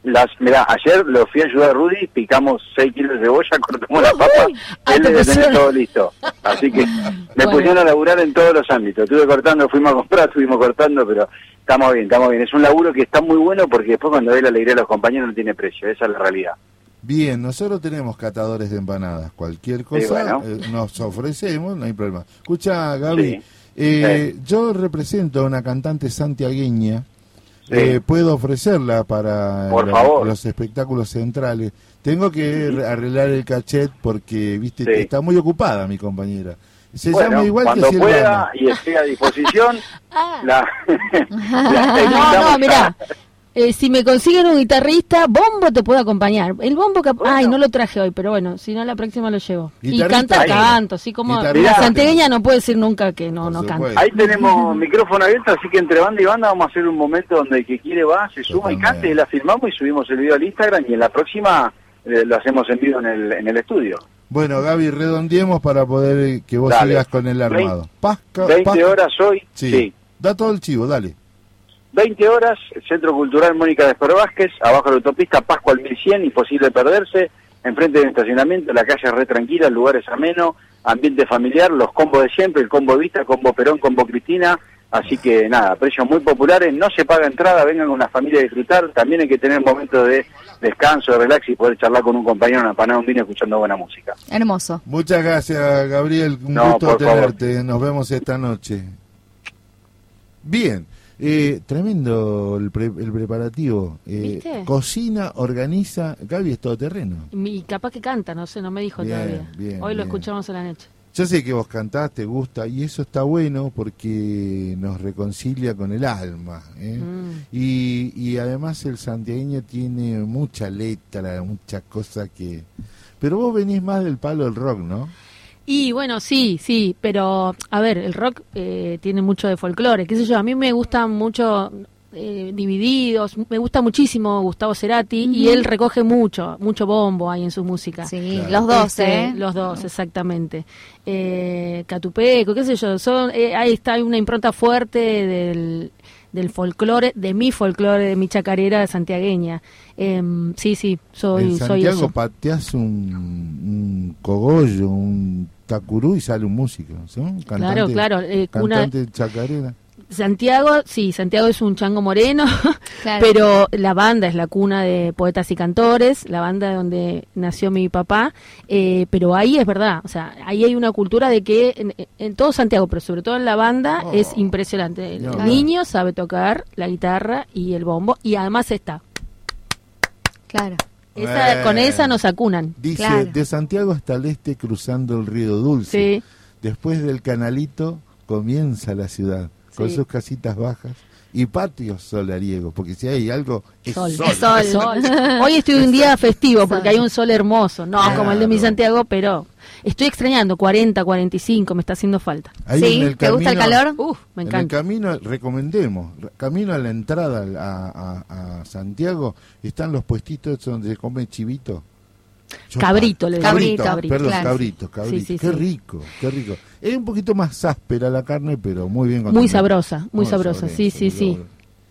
Las, mira, ayer lo fui a ayudar a Rudy, picamos 6 kilos de cebolla, cortamos la papa, Ah, él debe tener todo listo. Así que me Bueno. pusieron a laburar en todos los ámbitos. Estuve cortando, fuimos a comprar, estuvimos cortando, pero estamos bien, estamos bien. Es un laburo que está muy bueno porque después cuando ve la alegría de los compañeros no tiene precio, esa es la realidad. Bien, nosotros tenemos catadores de empanadas. Cualquier cosa bueno. eh, nos ofrecemos, no hay problema. Escucha, Gaby, Sí. eh, yo represento a una cantante santiagueña. Sí. Eh, puedo ofrecerla para Por la- favor. los espectáculos centrales. Tengo que re- arreglar el cachet porque, viste, Sí. está muy ocupada mi compañera. Se Bueno, llama igual cuando que pueda y esté a disposición, Ah. la, la No, no, mirá. Eh, si me consiguen un guitarrista, Bombo te puedo acompañar. El Bombo, cap- ay, no lo traje hoy, pero bueno, si no la próxima lo llevo. Y canta, canto, así como la santegueña no puede decir nunca que no, no canta. Ahí tenemos micrófono abierto, así que entre banda y banda vamos a hacer un momento donde el que quiere va, se suma y cante, y la filmamos y subimos el video al Instagram y en la próxima eh, lo hacemos en vivo en el, en el estudio. Bueno, Gaby, redondeemos para poder que vos Dale. sigas con el armado. Pasca- 20 Pasca- horas hoy, Sí. sí. Da todo el chivo, dale. 20 horas, Centro Cultural Mónica de Espero Vázquez, abajo de la autopista Pascua al 1100, imposible perderse, enfrente del estacionamiento, la calle es re tranquila, el lugar es ameno, ambiente familiar, los combos de siempre, el combo Vista, combo Perón, combo Cristina, así que nada, precios muy populares, no se paga entrada, vengan con una familia a disfrutar, también hay que tener momentos de descanso, de relax y poder charlar con un compañero, una panada, un vino escuchando buena música. Hermoso. Muchas gracias, Gabriel. Un No, gusto favor. tenerte. Nos vemos esta noche. Bien. Eh, tremendo el, pre- el preparativo. Eh, ¿Viste? cocina, organiza. Gaby es todoterreno. Y capaz que canta, no sé, no me dijo Bien, todavía. bien, Hoy lo escuchamos en la noche. Yo sé que vos cantás, te gusta, y eso está bueno porque nos reconcilia con el alma. ¿eh? Mm. Y, y además el santiagueño tiene mucha letra, muchas cosas que... Pero vos venís más del palo del rock, ¿no? Y bueno, sí, sí, pero a ver, el rock eh, tiene mucho de folclore, qué sé yo, a mí me gustan mucho eh, Divididos, me gusta muchísimo Gustavo Cerati y él recoge mucho, mucho bombo ahí en su música. Sí, los dos, Este, ¿eh? Los dos, exactamente. Eh, Catupeco, qué sé yo, son, eh, ahí está hay una impronta fuerte del, del folclore, de mi folclore, de mi chacarera santiagueña. Em, sí, sí, soy, en soy Santiago eso. pateás un, un cogollo, un tacurú y sale un músico. Cantante, Claro, claro, eh, cantante chacarera. Santiago, sí, Santiago es un chango moreno, Claro. pero la banda es la cuna de poetas y cantores, la banda donde nació mi papá, eh, pero ahí es verdad, o sea, ahí hay una cultura de que en, en todo Santiago, pero sobre todo en la banda, Oh. es impresionante. El No. niño sabe tocar la guitarra y el bombo, y además está. Claro. Esa, Con esa nos acunan. Dice, Claro. de Santiago hasta el este cruzando el río Dulce. Sí. Después del canalito comienza la ciudad, con sus casitas bajas y patios solariegos, porque si hay algo, es sol. Hoy estoy un día festivo porque hay un sol hermoso, no Claro. como el de mi Santiago, pero estoy extrañando 40, 45, me está haciendo falta. Ahí ¿Sí? en el ¿Te gusta el calor? Uf, me En el encanta. camino, recomendemos, re- camino a la entrada a, a- a Santiago, están los puestitos donde se come chivito. Yo- Cabrito, le digo. cabrito, Cabrito, perdón, claro. cabrito, cabrito. Sí, sí, qué sí. rico, qué rico. Es un poquito más áspera la carne, pero muy bien Muy sabrosa, muy sabrosa, sí, sí, sí.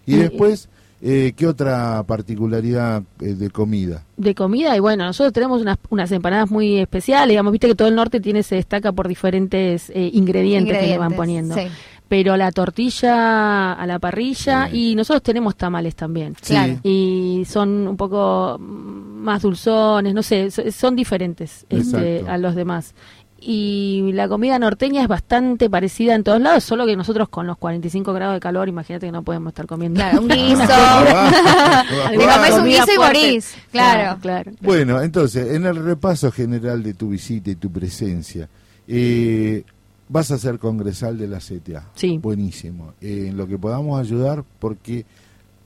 Y después, eh, ¿qué otra particularidad eh, de comida? De comida, y bueno, nosotros tenemos unas, unas empanadas muy especiales, digamos, viste que todo el norte tiene se destaca por diferentes eh, ingredientes, que le van poniendo. sí. Pero la tortilla a la parrilla y nosotros tenemos tamales también. Sí. Claro. Y son un poco mm, más dulzones, no sé, so- son diferentes este, a los demás. Y la comida norteña es bastante parecida en todos lados, solo que nosotros con los 45 grados de calor, imagínate que no podemos estar comiendo. Claro, un guiso. Te comes un guiso y morís. Claro. claro. Bueno, entonces, en el repaso general de tu visita y tu presencia, eh, vas a ser congresal de la CTA. Sí. Buenísimo. Eh, en lo que podamos ayudar, porque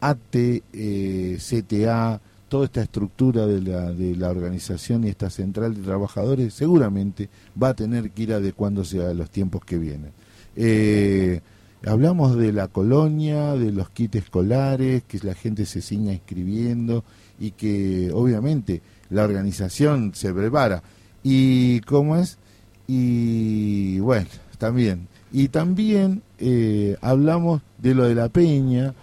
AT, eh, CTA, toda esta estructura de la, de la organización y esta central de trabajadores, seguramente va a tener que ir adecuándose a los tiempos que vienen. Eh, hablamos de la colonia, de los kits escolares, que la gente se siga inscribiendo y que obviamente la organización se prepara. ¿Y cómo es? Y bueno, también. Y también eh, hablamos de lo de la peña,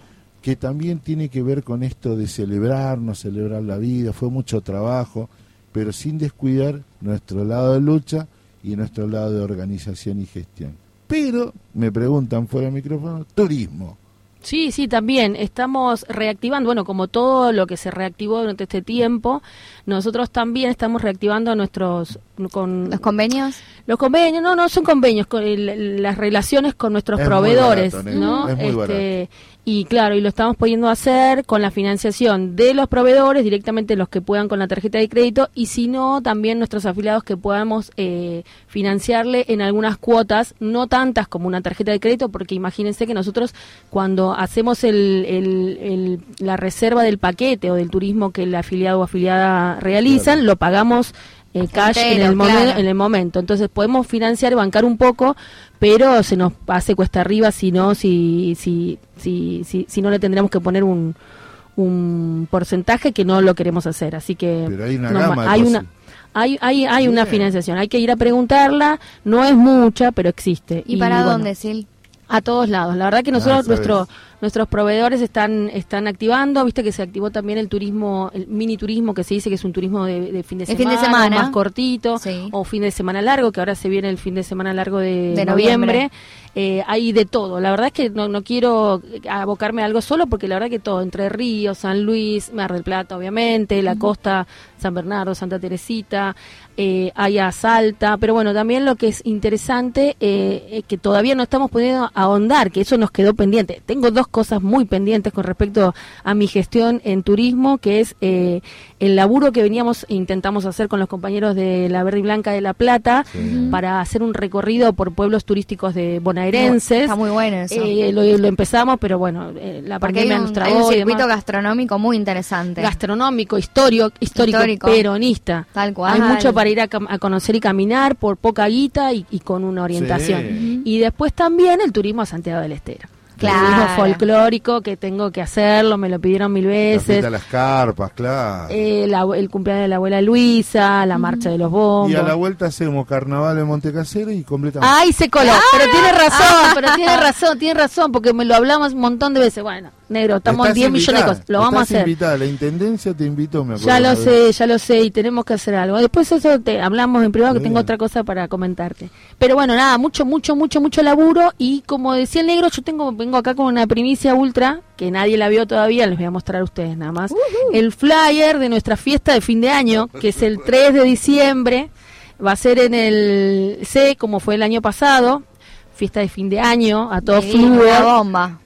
que también tiene que ver con esto de celebrarnos, celebrar la vida, fue mucho trabajo, pero sin descuidar nuestro lado de lucha y nuestro lado de organización y gestión. Pero, me preguntan fuera de micrófono, turismo. Sí, sí, también estamos reactivando, bueno, como todo lo que se reactivó durante este tiempo, nosotros también estamos reactivando nuestros con los convenios. Los convenios, no, no son convenios, con el- las relaciones con nuestros Es muy proveedores, barato, ¿no? es muy Este, y claro, y lo estamos pudiendo hacer con la financiación de los proveedores, directamente los que puedan con la tarjeta de crédito, y si no, también nuestros afiliados que podamos eh, financiarle en algunas cuotas, no tantas como una tarjeta de crédito, porque imagínense que nosotros cuando hacemos el, el- el- la reserva del paquete o del turismo que el afiliado o afiliada realizan, lo pagamos eh, cash en el, momen- claro. en el momento. Entonces podemos financiar y bancar un poco, pero se nos hace cuesta arriba si no, si, si, si, si, si no le tendremos que poner un, un porcentaje que no lo queremos hacer. Así que Pero hay una no, gama hay una hay, hay, hay una financiación, hay que ir a preguntarla, no es mucha, pero existe. ¿Y, para bueno, dónde, Sil? a todos lados. La verdad que Ah, nosotros, nuestro, nuestros proveedores están, están activando, viste que se activó también el turismo, el mini turismo que se dice que es un turismo de, de fin de semana, fin de semana. más cortito, Sí. o fin de semana largo, que ahora se viene el fin de semana largo de, De noviembre. noviembre. Eh, hay de todo. La verdad es que no, no quiero abocarme a algo solo porque la verdad que todo, Entre Ríos, San Luis, Mar del Plata, obviamente, la costa, San Bernardo, Santa Teresita, eh, hay a Salta, pero bueno, también lo que es interesante eh, es que todavía no estamos pudiendo ahondar, que eso nos quedó pendiente. Tengo dos cosas muy pendientes con respecto a mi gestión en turismo, que es eh, el laburo que veníamos e intentamos hacer con los compañeros de la Verde y Blanca de La Plata para hacer un recorrido por pueblos turísticos de bonaerenses. Está muy bueno eso. Eh, lo, lo empezamos, pero bueno, eh, la Porque pandemia nos hay trabó un circuito gastronómico muy interesante. Gastronómico, histórico, histórico, Histórico. peronista. Tal cual. Hay mucho para ir a, a conocer y caminar por poca guita y, y con una orientación. Sí. Y después también el turismo a Santiago del Estero. Claro. El turismo folclórico que tengo que hacerlo, me lo pidieron mil La veces. de las carpas, claro. Eh, la- el cumpleaños de la abuela Luisa, la marcha de los bombos. y a la vuelta hacemos carnaval en Montecasero y completamos. Ay, se coló. Pero tiene razón, pero tiene razón, tiene razón, porque me lo hablamos un montón de veces. Bueno, negro, estamos Estás 10 millones de cosas. Lo vamos a hacer. invitada, La intendencia te invitó, me acuerdo. Ya lo sé, ya lo sé, y tenemos que hacer algo. Después eso te hablamos en privado, que Bien. tengo otra cosa para comentarte. Pero bueno, nada, mucho, mucho, mucho, mucho laburo. Y como decía el negro, yo tengo vengo acá con una primicia ultra, que nadie la vio todavía, les voy a mostrar a ustedes nada más. El flyer de nuestra fiesta de fin de año, que es el 3 de diciembre, va a ser en el C, como fue el año pasado. Fiesta de fin de año, a todo flujo. una bomba.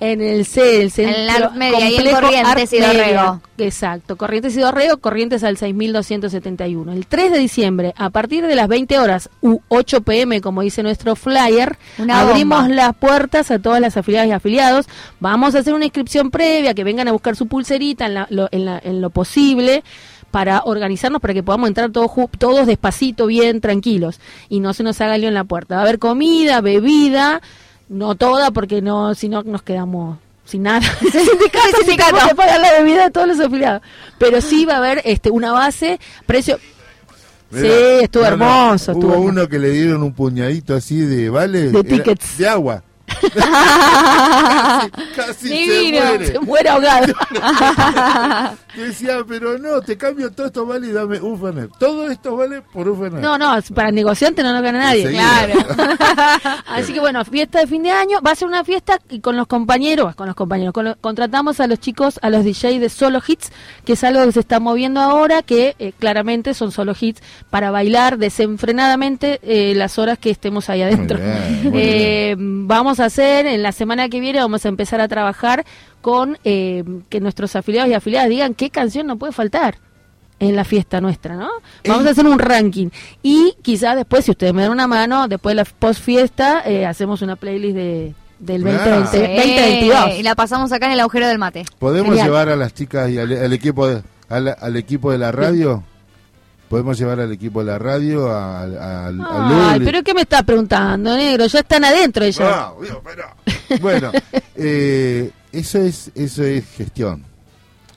En el C, el centro En Art Media, ahí en Corrientes y. Dorrego. Exacto, Corrientes y Dorrego, Corrientes al 6271. El 3 de diciembre, a partir de las 20 horas u 8 pm, como dice nuestro flyer, Una abrimos bomba. las puertas a todas las afiliadas y afiliados. Vamos a hacer una inscripción previa, que vengan a buscar su pulserita en, la- lo, en, la- en lo posible para organizarnos para que podamos entrar todos todos despacito, bien, tranquilos y no se nos haga lío en la puerta. Va a haber comida, bebida, no toda porque no si no nos quedamos sin nada. sindicato, si sindicato. pagar la bebida de todos los afiliados. Pero sí va a haber este una base, precio Mirá, Sí, estuvo no, no, hermoso, Hubo estuvo hermoso. uno que le dieron un puñadito así de, ¿vale? De Era tickets. De agua. Casi Divino, se muere. se muere ahogado. Decía, pero no, te cambio todo esto vale y dame un Fernet. Todo esto vale por un Fernet. No, no, para negociante no lo gana nadie. Enseguida. Así que bueno, fiesta de fin de año. Va a ser una fiesta y con los compañeros, con los compañeros, con lo- contratamos a los chicos, a los DJ de solo hits, que es algo que se está moviendo ahora, que eh, claramente son solo hits para bailar desenfrenadamente eh, las horas que estemos ahí adentro. bien, Eh, vamos a hacer, en la semana que viene vamos a empezar a trabajar con eh, que nuestros afiliados y afiliadas digan qué canción no puede faltar en la fiesta nuestra, ¿no? Vamos a hacer un ranking y quizás después, si ustedes me dan una mano, después de la post fiesta, eh, hacemos una playlist de, del Claro. 2020, Sí, 2022. Y la pasamos acá en el agujero del mate. ¿Podemos Genial. llevar a las chicas y al, al equipo de, al, al equipo de la radio? Podemos llevar al equipo de la radio, a, a, a Ay, pero ¿qué me estás preguntando, negro? Ya están adentro ellos. Ah, Dios, pero- Bueno, eh, eso es eso es gestión.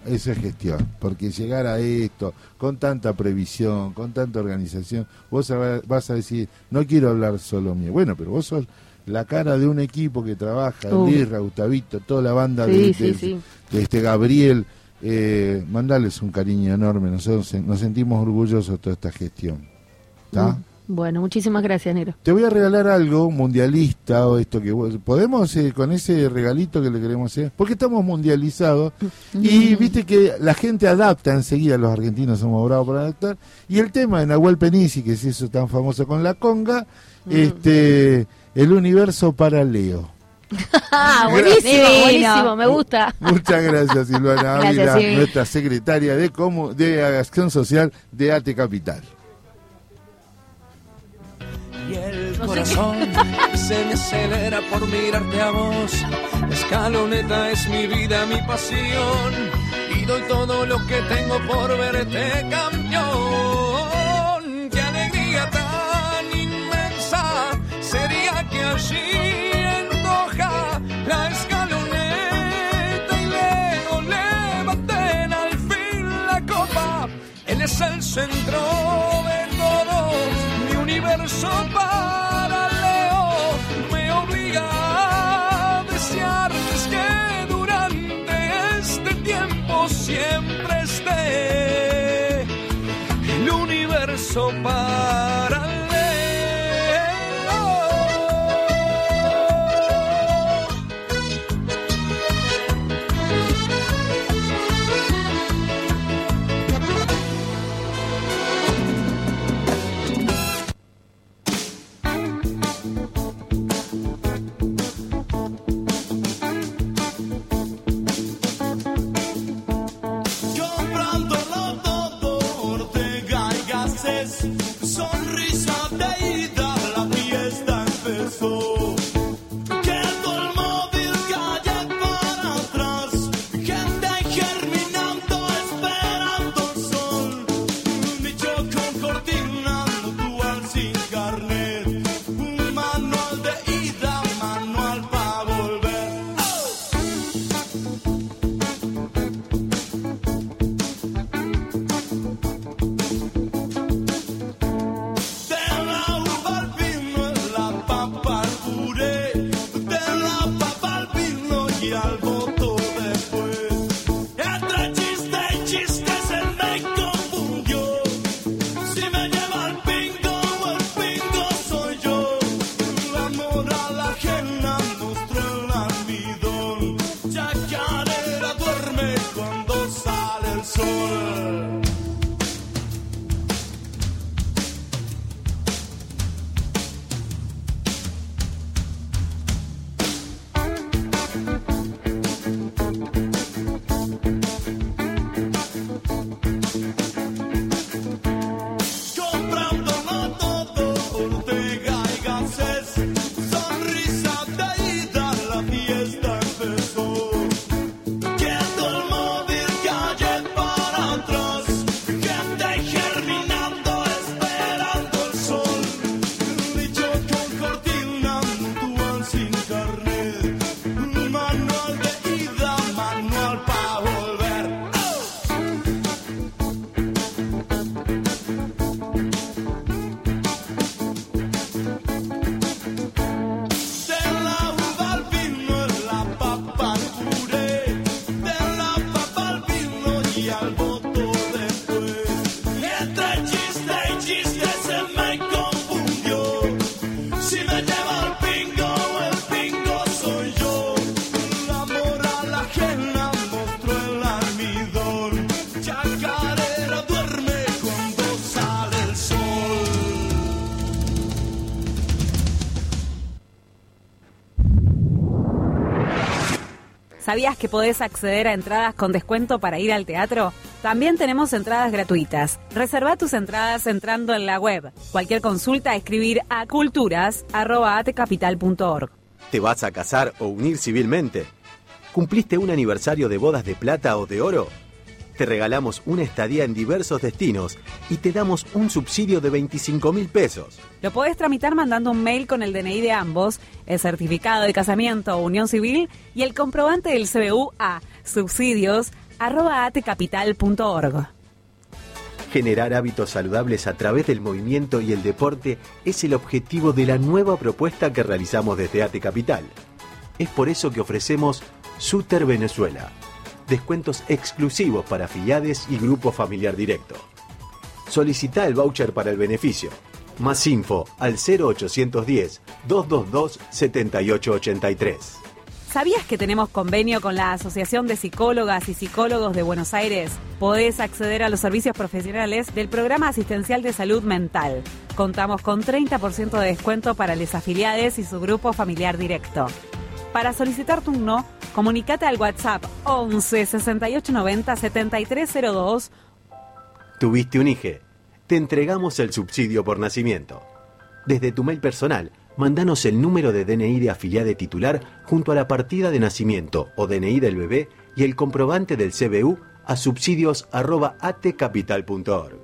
Eso es gestión, porque llegar a esto con tanta previsión, con tanta organización, vos vas a decir, no quiero hablar solo mío. Bueno, pero vos sos la cara de un equipo que trabaja, Uh. Lirra, Gustavito, toda la banda Sí, de, sí, de- sí. de este Gabriel. Eh, mandales un cariño enorme, nosotros nos sentimos orgullosos de toda esta gestión. ¿Está? Mm, Bueno, muchísimas gracias, negro. Te voy a regalar algo mundialista o esto que vos- podemos eh, con ese regalito que le queremos hacer, porque estamos mundializados y viste que la gente adapta enseguida, los argentinos somos bravos para adaptar, y el tema de Nahuel Penisi, que se hizo tan famoso con la conga, este el universo para Leo. Ah, buenísimo, buenísimo, me gusta. Muchas gracias Silvana Ávila, nuestra secretaria de, comu- de Acción Social de ATE Capital. Y el corazón se me acelera por mirarte a vos. La escaloneta es mi vida, mi pasión. Y doy todo lo que tengo por verte campeón. Qué alegría tan inmensa sería que allí la escaloneta y Leo levanten al fin la copa. Él es el centro de todo, mi universo paralelo me obliga a desearles que durante este tiempo siempre esté el universo paralelo. ¿Sabías que podés acceder a entradas con descuento para ir al teatro? También tenemos entradas gratuitas. Reserva tus entradas entrando en la web. Cualquier consulta, escribir a culturas.atecapital.org. ¿Te vas a casar o unir civilmente? ¿Cumpliste un aniversario de bodas de plata o de oro? Te regalamos una estadía en diversos destinos y te damos un subsidio de 25 mil pesos. Lo podés tramitar mandando un mail con el DNI de ambos, el certificado de casamiento o unión civil y el comprobante del CBU a subsidios.atecapital.org. Generar hábitos saludables a través del movimiento y el deporte es el objetivo de la nueva propuesta que realizamos desde ATE Capital. Es por eso que ofrecemos Suter Venezuela, descuentos exclusivos para afiliados y grupo familiar directo. Solicita el voucher para el beneficio. Más info al 0810-222-7883. ¿Sabías que tenemos convenio con la Asociación de Psicólogas y Psicólogos de Buenos Aires? Podés acceder a los servicios profesionales del Programa Asistencial de Salud Mental. Contamos con 30% de descuento para los afiliados y su grupo familiar directo. Para solicitar turno, comunicate al WhatsApp 11 68 90 7302. ¿Tuviste un IGE? Te entregamos el subsidio por nacimiento. Desde tu mail personal, mandanos el número de DNI de afiliado titular junto a la partida de nacimiento o DNI del bebé y el comprobante del CBU a subsidios.atcapital.org.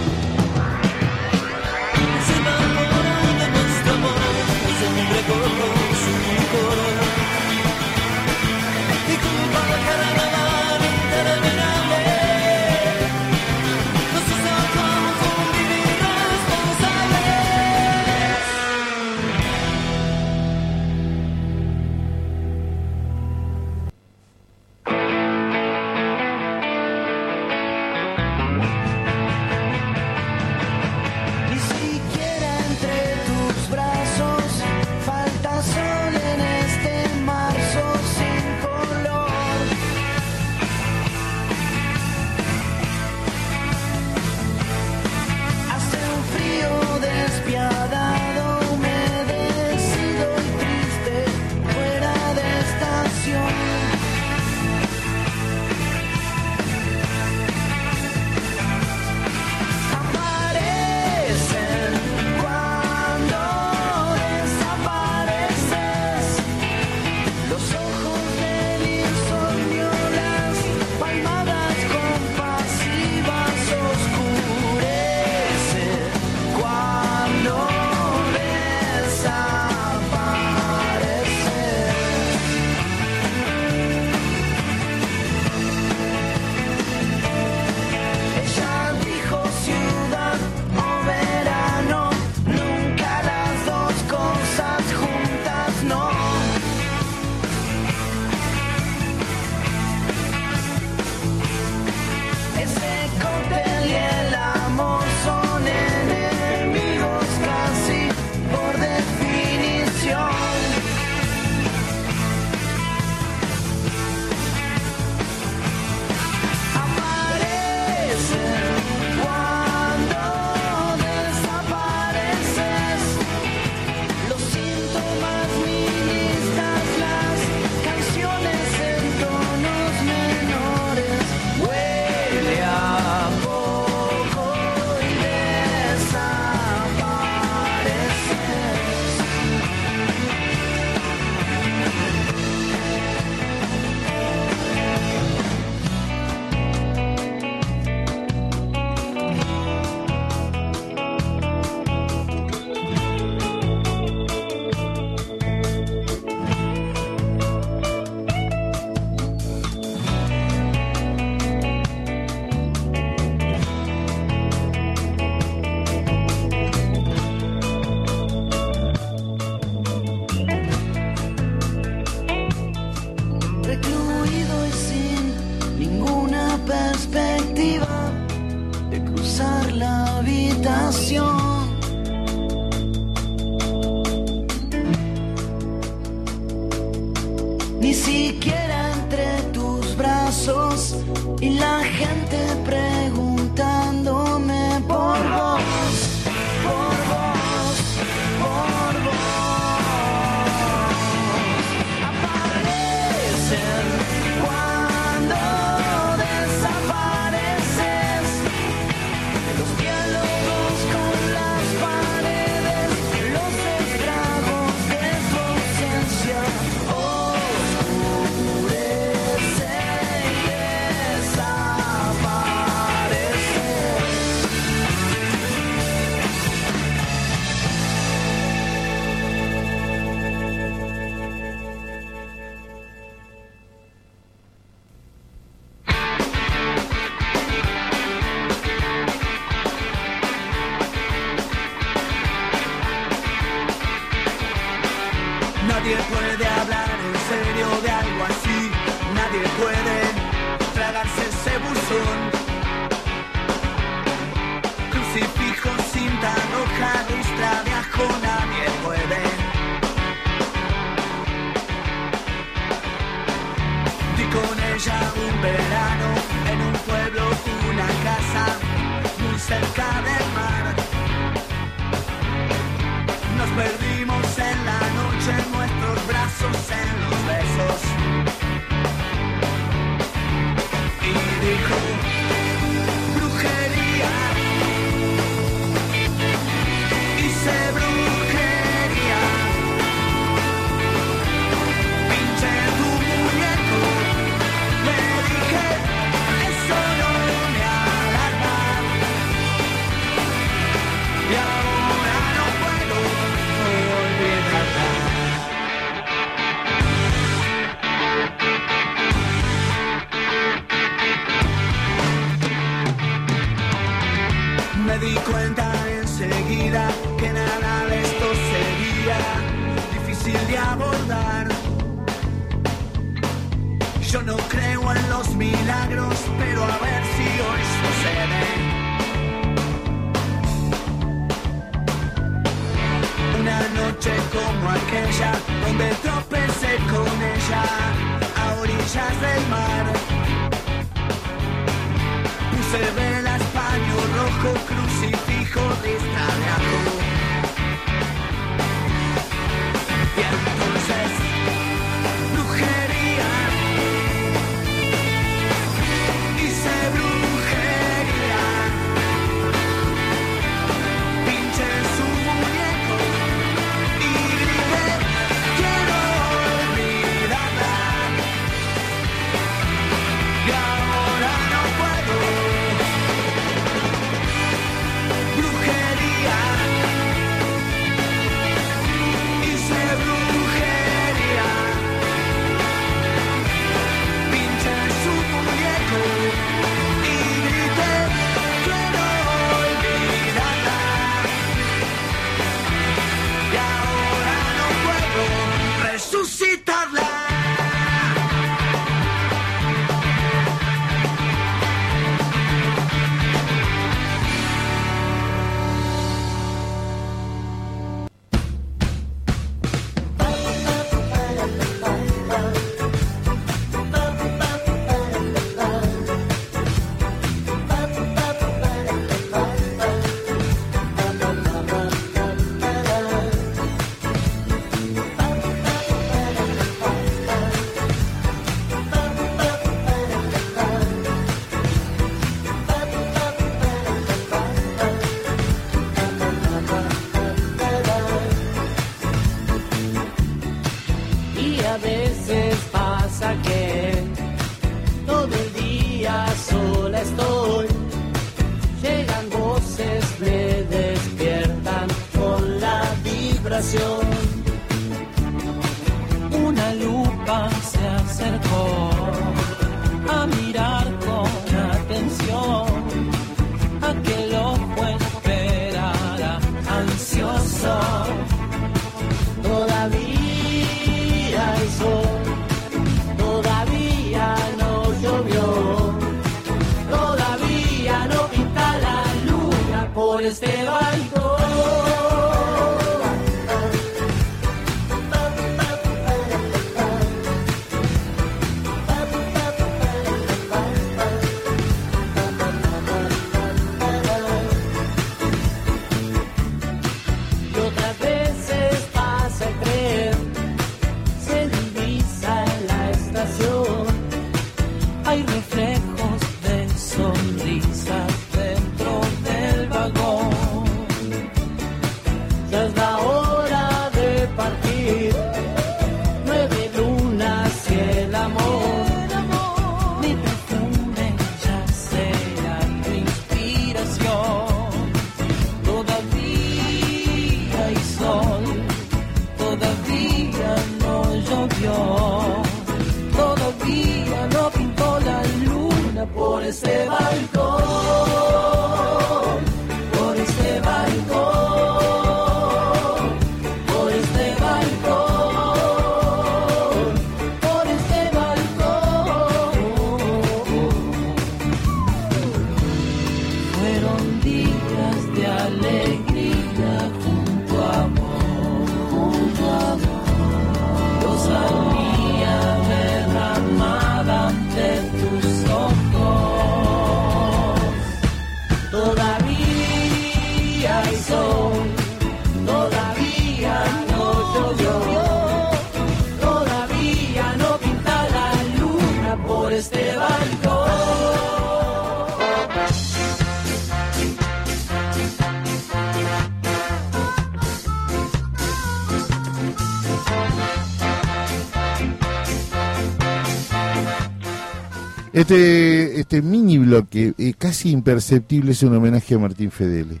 Este, este mini bloque, eh, casi imperceptible, es un homenaje a Martín Fedele.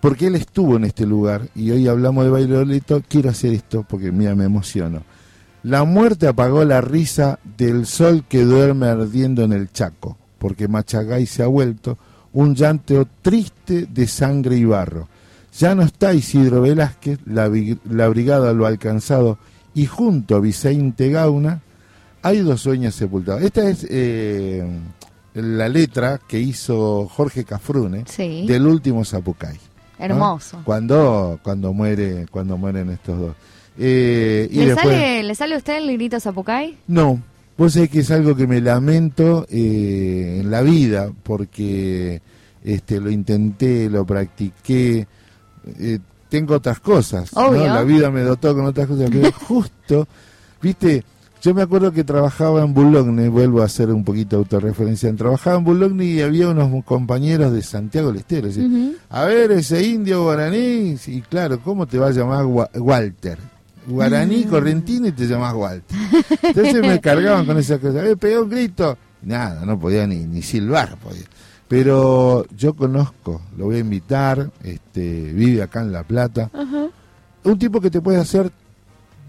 Porque él estuvo en este lugar y hoy hablamos de Bailoleto, quiero hacer esto porque mira, me emociono. La muerte apagó la risa del sol que duerme ardiendo en el Chaco, porque Machagay se ha vuelto un llanto triste de sangre y barro. Ya no está Isidro Velázquez, la, la brigada lo ha alcanzado, y junto a Vicente Gauna hay dos sueños sepultados. Esta es eh, la letra que hizo Jorge Cafrune Sí. del último Zapucay. ¿no? Hermoso. Cuando, cuando, muere, cuando mueren estos dos. Eh, y ¿Le, después, sale, ¿Le sale a usted el grito Zapucay? no, vos sabés que es algo que me lamento eh, en la vida, porque este, lo intenté, lo practiqué, eh, tengo otras cosas, la vida me dotó con otras cosas, pero justo, viste, yo me acuerdo que trabajaba en Boulogne, vuelvo a hacer un poquito de autorreferencia, trabajaba en Boulogne y había unos compañeros de Santiago del Estero, decía, a ver, ese indio guaraní, y claro, ¿cómo te va a llamar Wa- Walter? Guaraní, correntino y te llamas Walter. Entonces me cargaban con esas cosas. Eh, pegá un grito. Nada, no podía ni, ni silbar. Podía. Pero yo conozco, lo voy a invitar, este, vive acá en La Plata. Un tipo que te puede hacer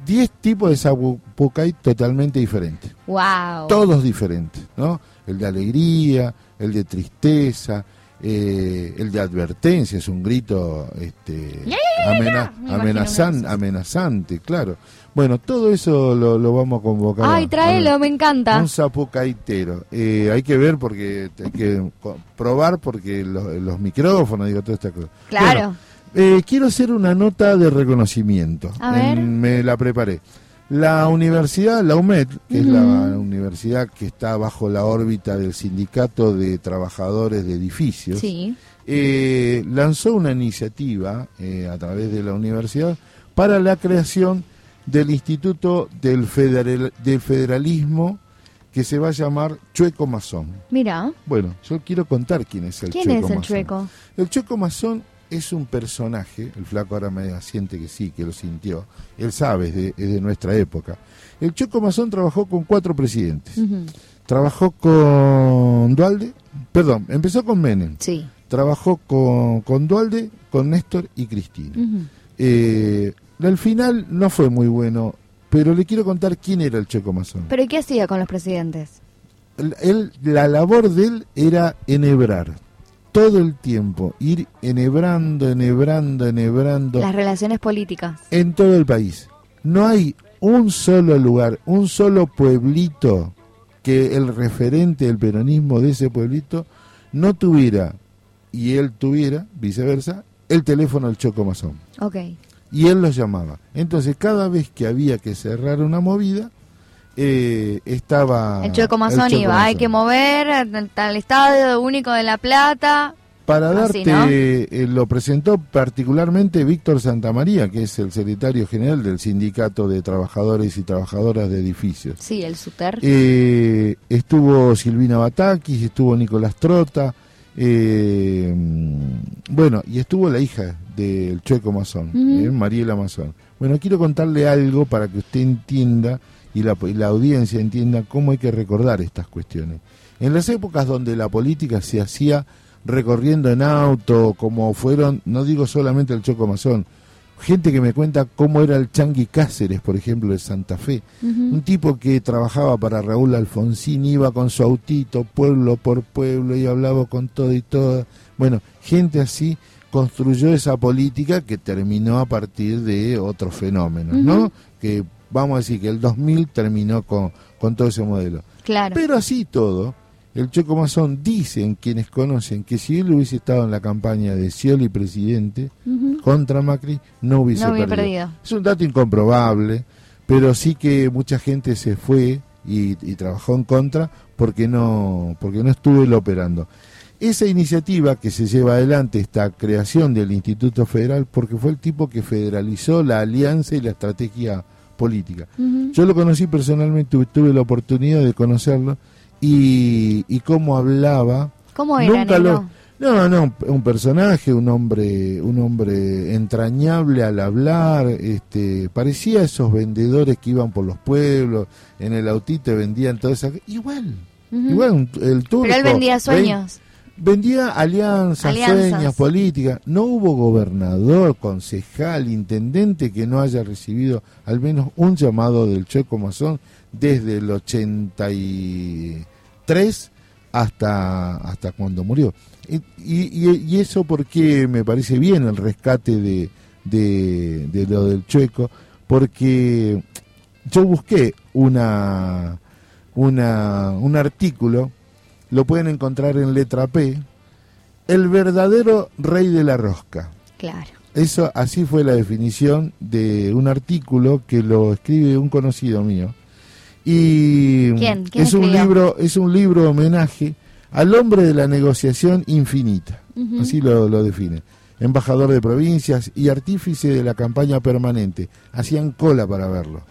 10 tipos de zapucay totalmente diferentes. Wow. Todos diferentes, ¿no? El de alegría, el de tristeza, eh, el de advertencia, es un grito este, Ya, ya, ya, amena- amenazan- amenazante, claro. Bueno, todo eso lo, lo vamos a convocar. Ay, tráelo, me encanta. Un zapucaitero. Eh, hay que ver porque hay que probar porque lo- los micrófonos, digo, toda esta cosa. Claro. Bueno, eh, quiero hacer una nota de reconocimiento. A ver. En- me la preparé. La universidad, la UMED, que es la universidad que está bajo la órbita del Sindicato de Trabajadores de Edificios, Sí. eh, lanzó una iniciativa eh, a través de la universidad para la creación del Instituto del, Federal- del Federalismo que se va a llamar Chueco Mazón. Mira. Bueno, yo quiero contar quién es el ¿Quién Chueco es el chueco? El Chueco Mazón es un personaje, el flaco ahora me asiente que sí, que lo sintió, él sabe, es de, es de nuestra época. El Chueco Mazón trabajó con cuatro presidentes. Trabajó con Dualde, perdón, empezó con Menem. Sí. Trabajó con, con Dualde, con Néstor y Cristina. Eh, al final no fue muy bueno, pero le quiero contar quién era el Checo Mazón. ¿Pero y qué hacía con los presidentes? Él- la labor de él era enhebrar todo el tiempo, ir enhebrando, enhebrando, enhebrando Las relaciones políticas. en todo el país. No hay un solo lugar, un solo pueblito que el referente del peronismo de ese pueblito no tuviera, y él tuviera, viceversa, el teléfono del Choco Mazón. Ok. Y él los llamaba. Entonces, cada vez que había que cerrar una movida, eh, estaba... el Chueco Mazón iba, hay que mover al Estadio Único de La Plata. Para Así, darte, ¿no? eh, lo presentó particularmente Víctor Santamaría, que es el secretario general del Sindicato de Trabajadores y Trabajadoras de Edificios. Sí, el Suter. Eh, estuvo Silvina Batakis, estuvo Nicolás Trota, bueno, y estuvo la hija del Chueco Mazón, Ujú. eh, Mariela Mazón. Bueno, quiero contarle algo para que usted entienda y la, y la audiencia entienda cómo hay que recordar estas cuestiones. En las épocas donde la política se hacía recorriendo en auto, como fueron, no digo solamente el Choco Mazón, gente que me cuenta cómo era el Changui Cáceres, por ejemplo, de Santa Fe. Un tipo que trabajaba para Raúl Alfonsín, iba con su autito pueblo por pueblo y hablaba con todo y toda. Bueno, gente así construyó esa política que terminó a partir de otros fenómenos, ¿no? Que vamos a decir que el 2000 terminó con, con todo ese modelo. Claro. Pero así todo, el Choco Mazón dicen quienes conocen que si él hubiese estado en la campaña de Scioli presidente contra Macri, no hubiese No perdido. perdido. Es un dato incomprobable, pero sí que mucha gente se fue y, y trabajó en contra porque no, porque no estuvo él operando. Esa iniciativa que se lleva adelante, esta creación del Instituto Federal, porque fue el tipo que federalizó la alianza y la estrategia política. Yo lo conocí personalmente, tuve, la oportunidad de conocerlo y, y cómo hablaba. ¿Cómo era, Nunca lo- no, no, un personaje, un hombre, un hombre entrañable al hablar, este, parecía esos vendedores que iban por los pueblos, en el autito y vendían todo eso. Igual, igual, un- el turco. Pero él vendía ven- sueños. Vendía alianzas, Alianzas. políticas. No hubo gobernador, concejal, intendente que no haya recibido al menos un llamado del Choco Mazón desde el 83 hasta, hasta cuando murió. Y, y, y- eso porque me parece bien el rescate de, de, de lo del Chueco, porque yo busqué una, una, un artículo, lo pueden encontrar en letra P, el verdadero rey de la rosca. Claro. Eso así fue la definición de un artículo que lo escribe un conocido mío. Y ¿Quién? ¿Quién es un escribió? libro, es un libro homenaje al hombre de la negociación infinita. Así lo, lo define. Embajador de provincias y artífice de la campaña permanente. Hacían cola para verlo.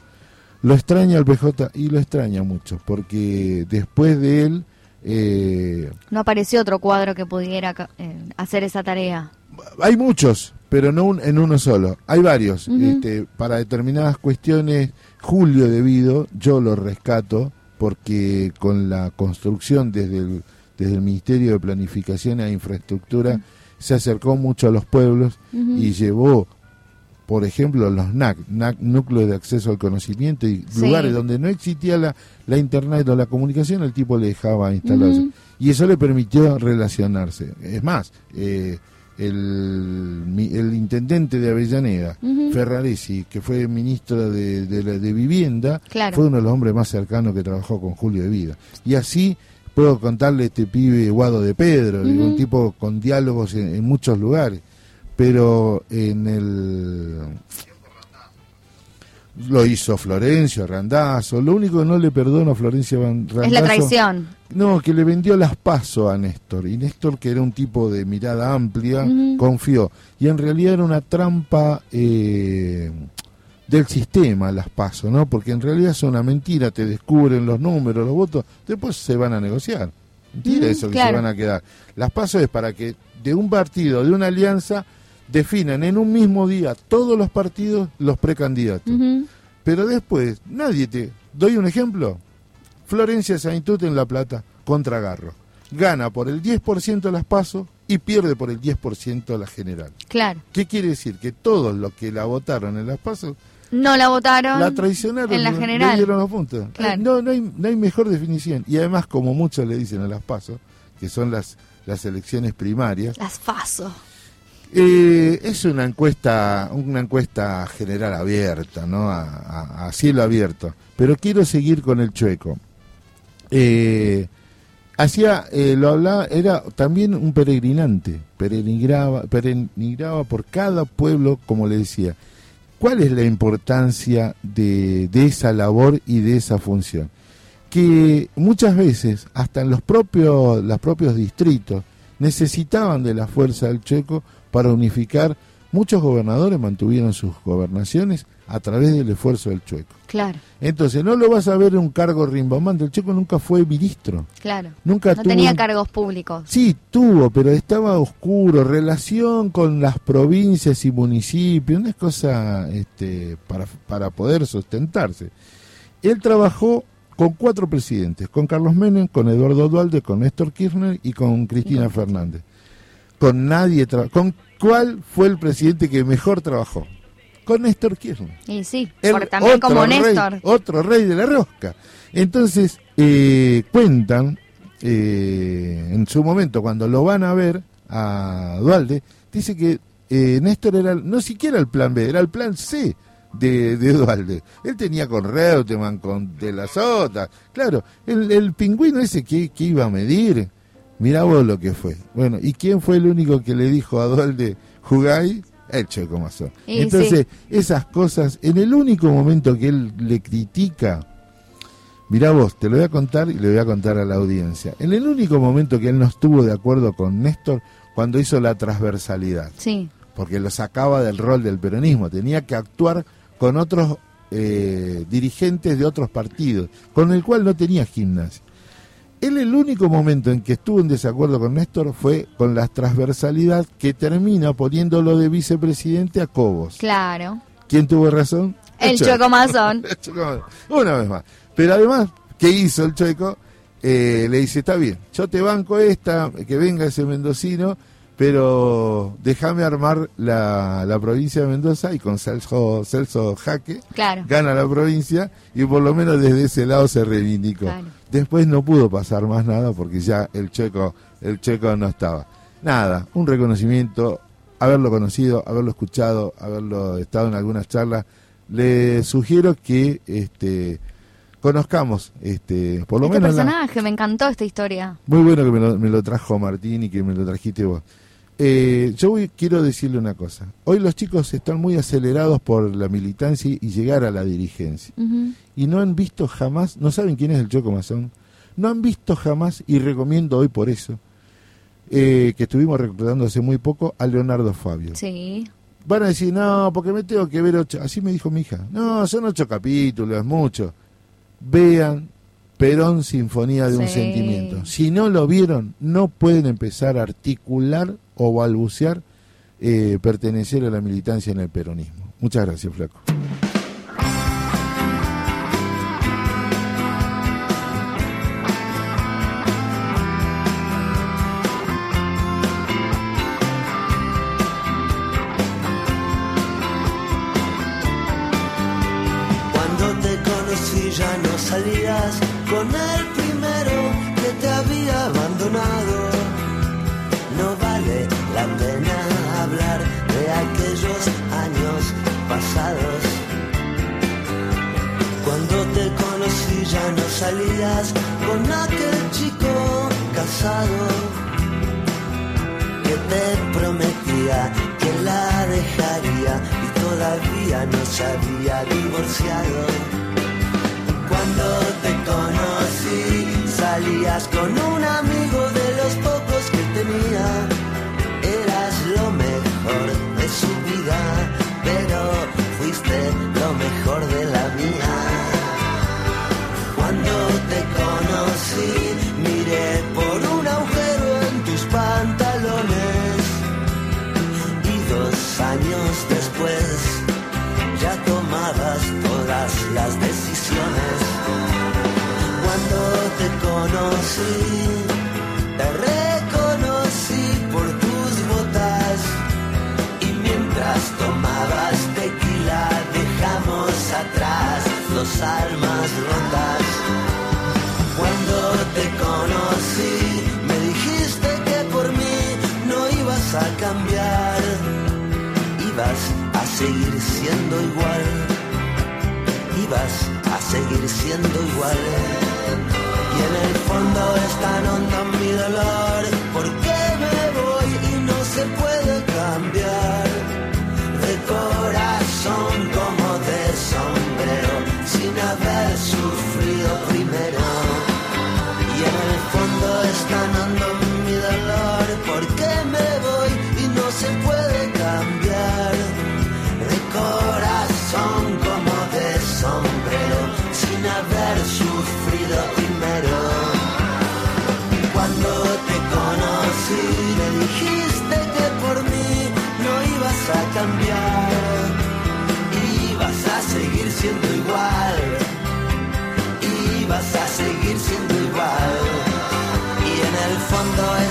Lo extraña el PJ y lo extraña mucho, porque después de él eh, No apareció otro cuadro que pudiera eh, hacer esa tarea. hay muchos, pero no un- en uno solo. Hay varios. Este, para determinadas cuestiones, Julio Debido, yo lo rescato, porque con la construcción desde el, desde el Ministerio de Planificación e Infraestructura se acercó mucho a los pueblos y llevó, por ejemplo, los NAC, NAC Núcleo de Acceso al Conocimiento, y Sí. lugares donde no existía la, la Internet o la comunicación, el tipo le dejaba instalarse. Y eso le permitió relacionarse. Es más, eh, el, el intendente de Avellaneda, Ujú. Ferraresi, que fue ministro de, de, Vivienda, Claro. fue uno de los hombres más cercanos que trabajó con Julio de Vida. Y así puedo contarle este pibe Guado de Pedro, un tipo con diálogos en, en muchos lugares. Pero en el... Lo hizo Florencio Randazzo. Lo único que no le perdono a Florencio Randazzo... Es la traición. No, que le vendió las pasos a Néstor. Y Néstor, que era un tipo de mirada amplia, confió. Y en realidad era una trampa eh, del sistema, las pasos, ¿no? Porque en realidad son una mentira, te descubren los números, los votos, después se van a negociar. Mentira eso que se van a quedar. Las pasos es para que de un partido, de una alianza, definan en un mismo día todos los partidos los precandidatos. Pero después, nadie te... ¿Doy un ejemplo? Florencia Saintut en La Plata contra Garro. Gana por el 10% las pasos y pierde por el 10% la general. Claro. ¿Qué quiere decir? Que todos los que la votaron en las pasos No la votaron. la traicionaron. En la general. Le dieron los puntos. Claro. No, no, hay, no hay mejor definición. Y además, como muchos le dicen a las pasos, que son las, las elecciones primarias, Las FASO. Eh, es una encuesta, una encuesta general abierta, ¿no? A, cielo abierto. Pero quiero seguir con el chueco. Eh, hacía, eh, lo hablaba, era también un peregrinante, peregrinaba, peregrinaba por cada pueblo, como le decía. ¿Cuál es la importancia de, de esa labor y de esa función? Que muchas veces, hasta en los propios, los propios distritos, necesitaban de la fuerza del chueco para unificar. Muchos gobernadores mantuvieron sus gobernaciones a través del esfuerzo del chueco. Claro, Entonces, no lo vas a ver en un cargo rimbombante. El chueco nunca fue ministro. claro. Nunca no tuvo tenía un- cargos públicos. Sí, tuvo, pero estaba oscuro. Relación con las provincias y municipios, una cosa este, para, para poder sustentarse. Él trabajó con cuatro presidentes, con Carlos Menem, con Eduardo Dualde, con Néstor Kirchner y con Cristina Fernández. Con nadie ¿Con cuál fue el presidente que mejor trabajó? Con Néstor Kirchner. Y sí, El también otro como rey- Néstor. otro rey de la rosca. Entonces, eh, cuentan, eh, en su momento, cuando lo van a ver a Dualde, dice que eh, Néstor era no siquiera el plan B, era el plan C de, de Dualde. Él tenía con Reutemann, con De la Sota. Claro, el, el pingüino ese que, que iba a medir, mirá vos lo que fue. Bueno, ¿y quién fue el único que le dijo a Dualde, jugáis? El Checo Mazón. Y Entonces, sí. esas cosas, en el único momento que él le critica, mirá vos, te lo voy a contar y le voy a contar a la audiencia. En el único momento que él no estuvo de acuerdo con Néstor, cuando hizo la transversalidad, Sí. porque lo sacaba del rol del peronismo, tenía que actuar con otros eh, dirigentes de otros partidos, con el cual no tenía gimnasia. Él el único momento en que estuvo en desacuerdo con Néstor fue con la transversalidad que termina poniéndolo de vicepresidente a Cobos. Claro. ¿Quién tuvo razón? El chocomazón. El Chocomazón. Una vez más. Pero además, ¿qué hizo el Chueco? Eh, le dice, está bien, yo te banco esta, que venga ese mendocino, pero déjame armar la, la provincia de Mendoza y con Celso, Celso Jaque Claro. gana la provincia y por lo menos desde ese lado se reivindicó. Claro. Después no pudo pasar más nada porque ya el checo, el checo no estaba. Nada, un reconocimiento, haberlo conocido, haberlo escuchado, haberlo estado en algunas charlas. Le sugiero que este conozcamos, este, por lo Este menos la- personaje, me encantó esta historia. muy bueno que me lo, me lo trajo Martín y que me lo trajiste vos. Eh, yo voy- quiero decirle una cosa. Hoy los chicos están muy acelerados por la militancia y llegar a la dirigencia. Y no han visto jamás, no saben quién es el Choco Mazón, no han visto jamás, y recomiendo hoy por eso, eh, que estuvimos reclutando hace muy poco a Leonardo Fabio. Sí. Van a decir, no, porque me tengo que ver ocho. Así me dijo mi hija. No, son ocho capítulos, es mucho. Vean Perón, Sinfonía de un. Sentimiento. Si no lo vieron, no pueden empezar a articular o balbucear eh, pertenecer a la militancia en el peronismo. Muchas gracias, Flaco. Salías con aquel chico casado que te prometía que la dejaría y todavía no se había divorciado. Cuando te conocí salías con un amigo de los pocos que tenía. Eras lo mejor de su vida, pero fuiste lo mejor de te reconocí por tus botas. Y mientras tomabas tequila, dejamos atrás dos almas rotas. Cuando te conocí, me dijiste que por mí no ibas a cambiar, ibas a seguir siendo igual, ibas a seguir siendo igual. El fondo es tan hondo mi dolor, fondo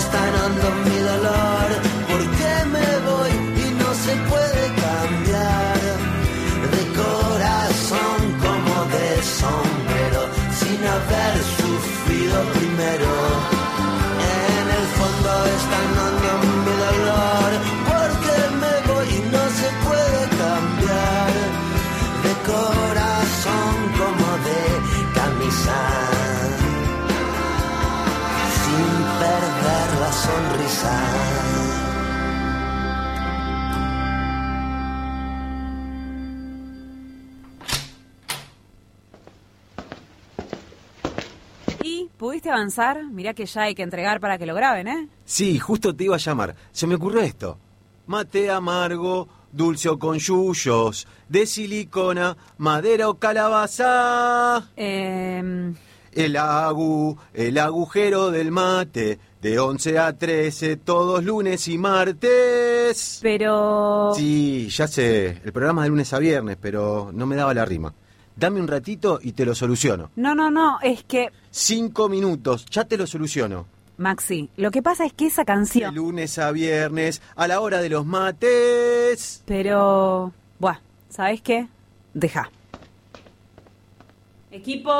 pudiste avanzar? Mirá que ya hay que entregar para que lo graben, ¿eh? Sí, justo te iba a llamar. Se me ocurrió esto. Mate amargo, dulce o con yuyos, de silicona, madera o calabaza. Eh, El agu, el agujero del mate, de 11 a 13, todos lunes y martes. pero... Sí, ya sé, el programa de lunes a viernes, pero no me daba la rima. Dame un ratito y te lo soluciono. No, no, no, es que... Cinco minutos, ya te lo soluciono. Maxi, lo que pasa es que esa De canción... lunes a viernes, a la hora de los mates. Pero... Buah, ¿sabes qué? Deja. Equipo,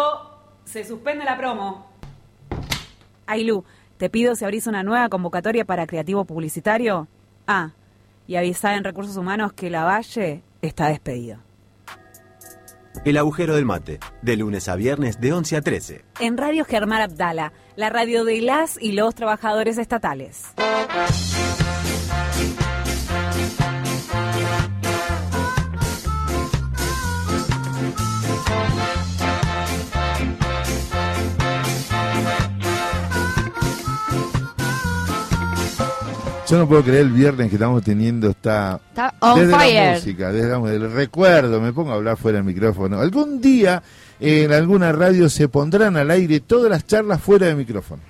se suspende la promo. Ailu, te pido si abrís una nueva convocatoria para creativo publicitario. Ah, y avisá en Recursos Humanos que la Valle está despedido. El agujero del mate, de lunes a viernes de 11 a 13. En Radio Germán Abdala, la radio de las y los trabajadores estatales. Yo no puedo creer el viernes que estamos teniendo esta... Está on desde fire. la música, desde la- el recuerdo, me pongo a hablar fuera del micrófono. Algún día en alguna radio se pondrán al aire todas las charlas fuera de micrófono.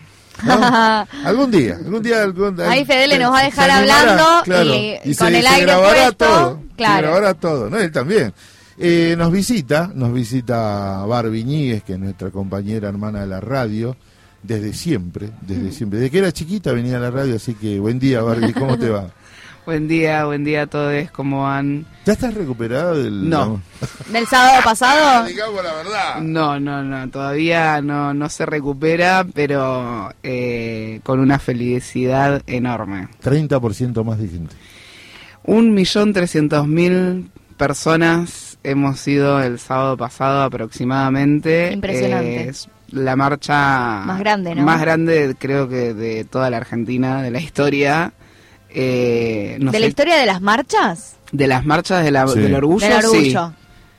¿no? algún día, algún día. algún- Ahí Fedele nos va a se dejar animará, hablando claro, y, se- con el se aire grabará puesto. todo, se claro. grabará todo, ¿no? Él también. Eh, nos visita, nos visita Barbie Ñíguez, que es nuestra compañera hermana de la radio, desde siempre, desde siempre. Desde que era chiquita venía a la radio, así que buen día Barbie, ¿cómo te va? Buen día, buen día a todos, ¿cómo van? ¿Ya estás recuperada del...? No. ¿Del sábado pasado? Digamos la verdad. No, no, no, todavía no, no se recupera, pero eh, con una felicidad enorme. 30% más de gente. Un millón trescientos mil personas hemos ido el sábado pasado aproximadamente. Impresionante. Es la marcha Más grande, ¿no? Más grande, creo que de toda la Argentina, de la historia. Eh, no ¿De sé, la historia de las marchas? de las marchas de la- Sí. del orgullo, Del sí. orgullo.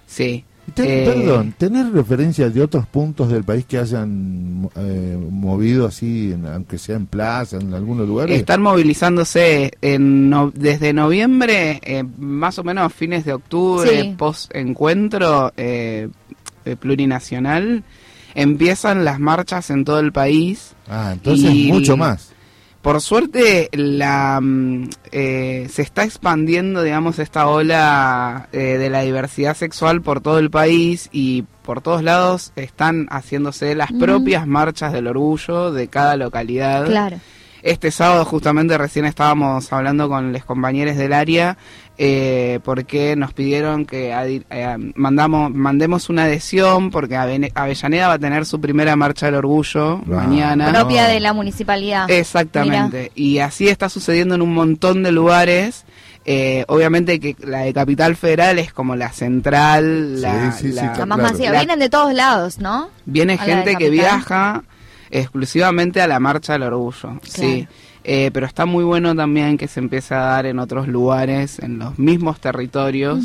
Sí. Te- Eh, Perdón, ¿tenés referencias de otros puntos del país que hayan eh, movido así, en- aunque sea en plaza, en algunos lugares? Están movilizándose en no- desde noviembre, eh, más o menos fines de octubre, Sí. post encuentro eh, plurinacional, empiezan las marchas en todo el país. Ah, entonces Y- mucho más. Por suerte, la mm, eh, se está expandiendo, digamos, esta ola eh, de la diversidad sexual por todo el país y por todos lados están haciéndose las Mm. propias marchas del orgullo de cada localidad. Claro. Este sábado justamente recién estábamos hablando con los compañeros del área eh, porque nos pidieron que eh, mandamos mandemos una adhesión porque Avene- Avellaneda va a tener su primera marcha del orgullo mañana. Propia de la municipalidad. Exactamente. Y así está sucediendo en un montón de lugares. Eh, obviamente que la de Capital Federal es como la central, la, sí, sí, la- La más Claro. masiva. La- Vienen de todos lados, ¿no? Viene A gente que viaja exclusivamente a la marcha del orgullo, sí. Eh, pero está muy bueno también que se empiece a dar en otros lugares, en los mismos territorios,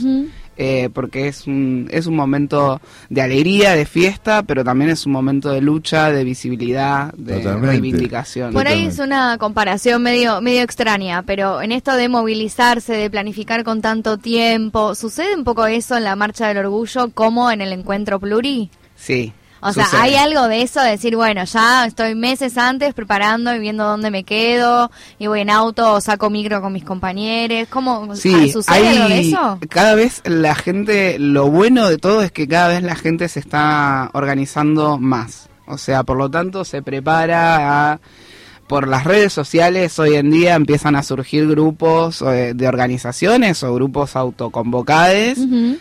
eh, porque es un, es un momento de alegría, de fiesta, pero también es un momento de lucha, de visibilidad, de Totalmente. reivindicación. Por ahí es una comparación medio, medio extraña, pero en esto de movilizarse, de planificar con tanto tiempo, ¿sucede un poco eso en la Marcha del Orgullo como en el Encuentro Pluri? Sí. O sea, hay algo de eso de decir, bueno, ya estoy meses antes preparando y viendo dónde me quedo, y voy en auto o saco micro con mis compañeros. ¿Cómo Sí, sucede hay- algo de eso? Cada vez la gente, lo bueno de todo es que cada vez la gente se está organizando más. O sea, por lo tanto se prepara a por las redes sociales hoy en día empiezan a surgir grupos eh, de organizaciones o grupos autoconvocados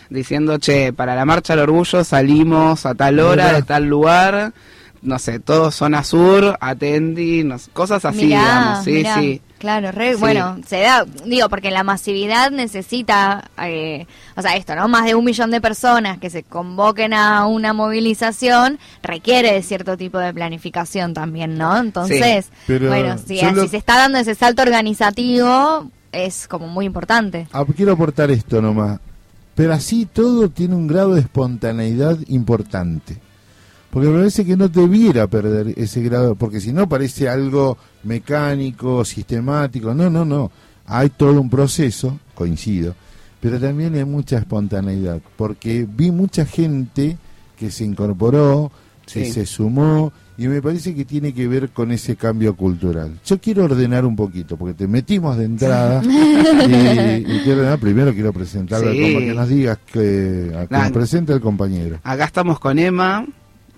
diciendo, che, para la Marcha del Orgullo salimos a tal hora, de tal lugar, no sé, todo zona sur, atendi, no sé, cosas así, Mirá, digamos, sí, mirá. sí. Claro, re- Sí. bueno, se da, digo, porque la masividad necesita, eh, o sea, esto, ¿no? Más de un millón de personas que se convoquen a una movilización requiere de cierto tipo de planificación también, ¿no? Entonces, Sí, pero bueno, si, yo lo- si se está dando ese salto organizativo, es como muy importante. Ah, quiero aportar esto nomás. Pero así todo tiene un grado de espontaneidad importante. Porque me parece que no debiera perder ese grado, porque si no parece algo mecánico, sistemático. No, no, no. Hay todo un proceso, coincido, pero también hay mucha espontaneidad, porque vi mucha gente que se incorporó, que Sí. se sumó, y me parece que tiene que ver con ese cambio cultural. Yo quiero ordenar un poquito, porque te metimos de entrada, y, y quiero ordenar, primero quiero presentarlo Sí. al compañero, que nos digas que, a que Nah. nos presente el compañero. Acá estamos con Emma.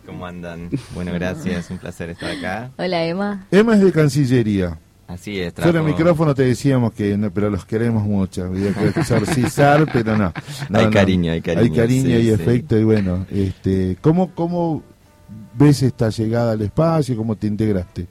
¿Cómo andan? Bueno, gracias, un placer estar acá. Hola, Emma. Emma es de Cancillería. Así es, Fuera trabajo- del micrófono te decíamos que no, pero los queremos mucho. Había que exorcizar, pero no. No, Hay no. cariño, hay cariño, Hay cariño sí, y sí. efecto. Y bueno, este, ¿cómo, ¿cómo ves esta llegada al espacio? ¿Cómo te integraste?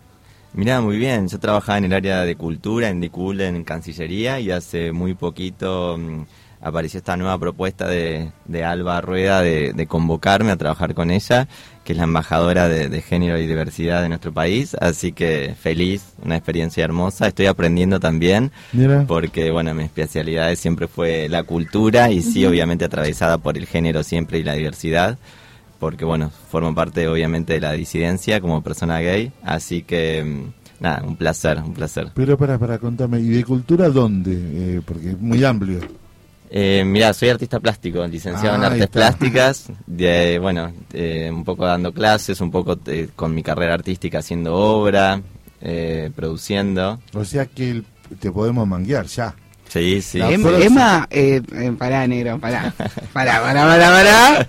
Mirá, muy bien. Yo trabajaba en el área de cultura, en DICUL, en Cancillería, y hace muy poquito mm, apareció esta nueva propuesta de, de Alba Rueda de, de convocarme a trabajar con ella, que es la embajadora de, de género y diversidad de nuestro país. Así que feliz, una experiencia hermosa. Estoy aprendiendo también, Mira. porque bueno, mi especialidad siempre fue la cultura y sí, obviamente atravesada por el género siempre y la diversidad porque bueno, formo parte obviamente de la disidencia como persona gay, así que mm, nada, un placer, un placer. Pero para, para contarme, ¿y de cultura dónde? Eh, porque es muy amplio. Eh, mirá, soy artista plástico, licenciado en Ah, artes plásticas, de, bueno, eh, un poco dando clases, un poco eh, con mi carrera artística haciendo obra, eh, produciendo. O sea que el- te podemos manguear ya. Sí, sí. Em- Emma, eh, eh, pará, negro, pará. Pará, pará, pará, pará.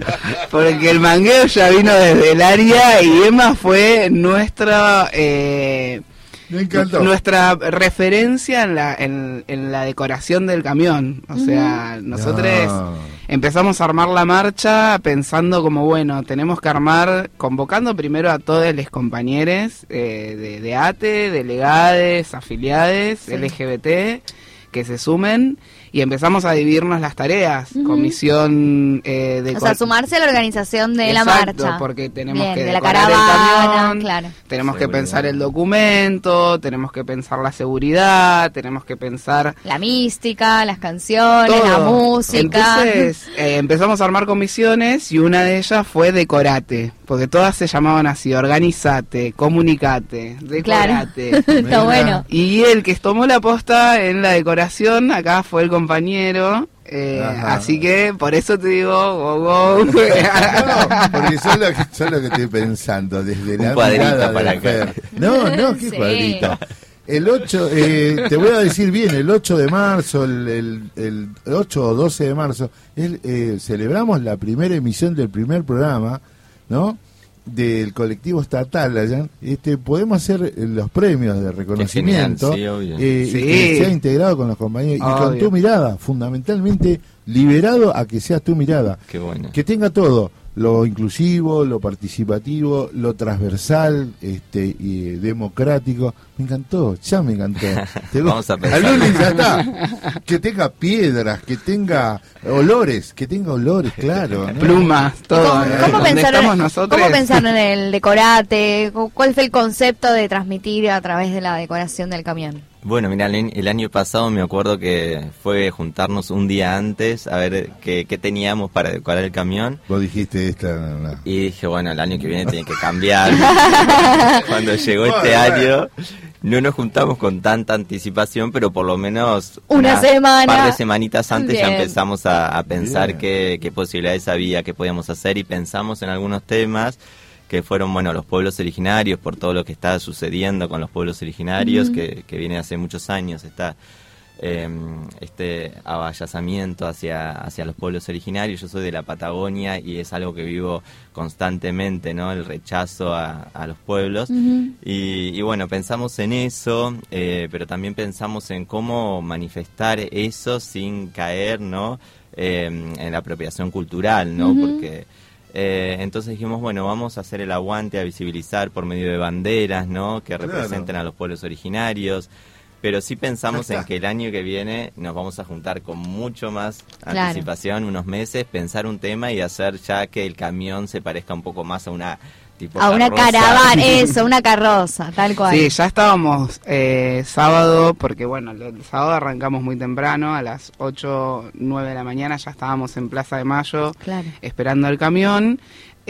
Porque el mangueo ya vino desde el área y Emma fue nuestra. Eh, Me encantó. Nuestra referencia en la, en, en la decoración del camión. O sea, nosotros No. empezamos a armar la marcha pensando como, bueno, tenemos que armar, convocando primero a todos los compañeros eh, de, de ATE, delegades, afiliades, Sí. LGBT, que se sumen y empezamos a dividirnos las tareas. Comisión eh, de... O sea, sumarse a la organización de la marcha. porque tenemos Bien, que de la decorar el caravana, camión, claro. tenemos que pensar el documento, tenemos que pensar la seguridad, tenemos que pensar La mística, las canciones, todo. la música. Entonces eh, empezamos a armar comisiones y una de ellas fue decorate, porque todas se llamaban así, organizate, comunicate, Claro. decorate. Está bueno. Y el que tomó la posta en la decoración acá fue el compañero. eh, así que por eso te digo, go, go. No, porque son lo, que, son lo que estoy pensando desde Un la mirada de para acá. Fer. No, no, qué Sí. cuadrito. El 8, eh, te voy a decir bien, el 8 de marzo, el, el, el 8 o 12 de marzo, el, eh, celebramos la primera emisión del primer programa, ¿no? Del colectivo estatal allá. Este, podemos hacer eh, los premios de reconocimiento. sí, obvio. eh, Sí. que sea integrado con los compañeros y con tu mirada, fundamentalmente liberado a que sea tu mirada Qué bueno. que tenga todo lo inclusivo lo participativo lo transversal este y democrático me encantó ya me encantó Te- Vamos a pensar. lunes ya está que tenga piedras que tenga olores que tenga olores claro ¿no? Plumas, todo. ¿Cómo, eh, cómo pensaron, nosotros. ¿Cómo pensaron en el decorate? ¿Cu- ¿Cuál fue el concepto de transmitir a través de la decoración del camión? Bueno, mira, el, año pasado me acuerdo que fue juntarnos un día antes a ver qué, qué teníamos para decorar el camión. vos dijiste esta no, no. Y dije, bueno, el año que viene tiene que cambiar. Cuando llegó este Bueno, año, no nos juntamos con tanta anticipación, pero por lo menos Una Un semana. par de semanitas antes ya empezamos a, a pensar qué posibilidades había, qué podíamos hacer y pensamos en algunos temas que fueron, bueno, los pueblos originarios, por todo lo que está sucediendo con los pueblos originarios, que, que viene hace muchos años, está eh, este abayazamiento hacia, hacia los pueblos originarios. Yo soy de la Patagonia y es algo que vivo constantemente, ¿no? El rechazo a, a los pueblos. Y, y bueno, pensamos en eso, eh, pero también pensamos en cómo manifestar eso sin caer, ¿no? Eh, en la apropiación cultural, ¿no? Porque eh, entonces dijimos, bueno, vamos a hacer el aguante, a visibilizar por medio de banderas, ¿no? Que Claro. representen a los pueblos originarios. Pero sí pensamos en que el año que viene nos vamos a juntar con mucho más Claro. anticipación, unos meses, pensar un tema y hacer ya que el camión se parezca un poco más a una tipo A una carroza. caravana, eso, una carroza, tal cual. Sí, ya estábamos eh, sábado, porque bueno, el, sábado arrancamos muy temprano, a las 8, 9 de la mañana ya estábamos en Plaza de Mayo Claro. esperando el camión.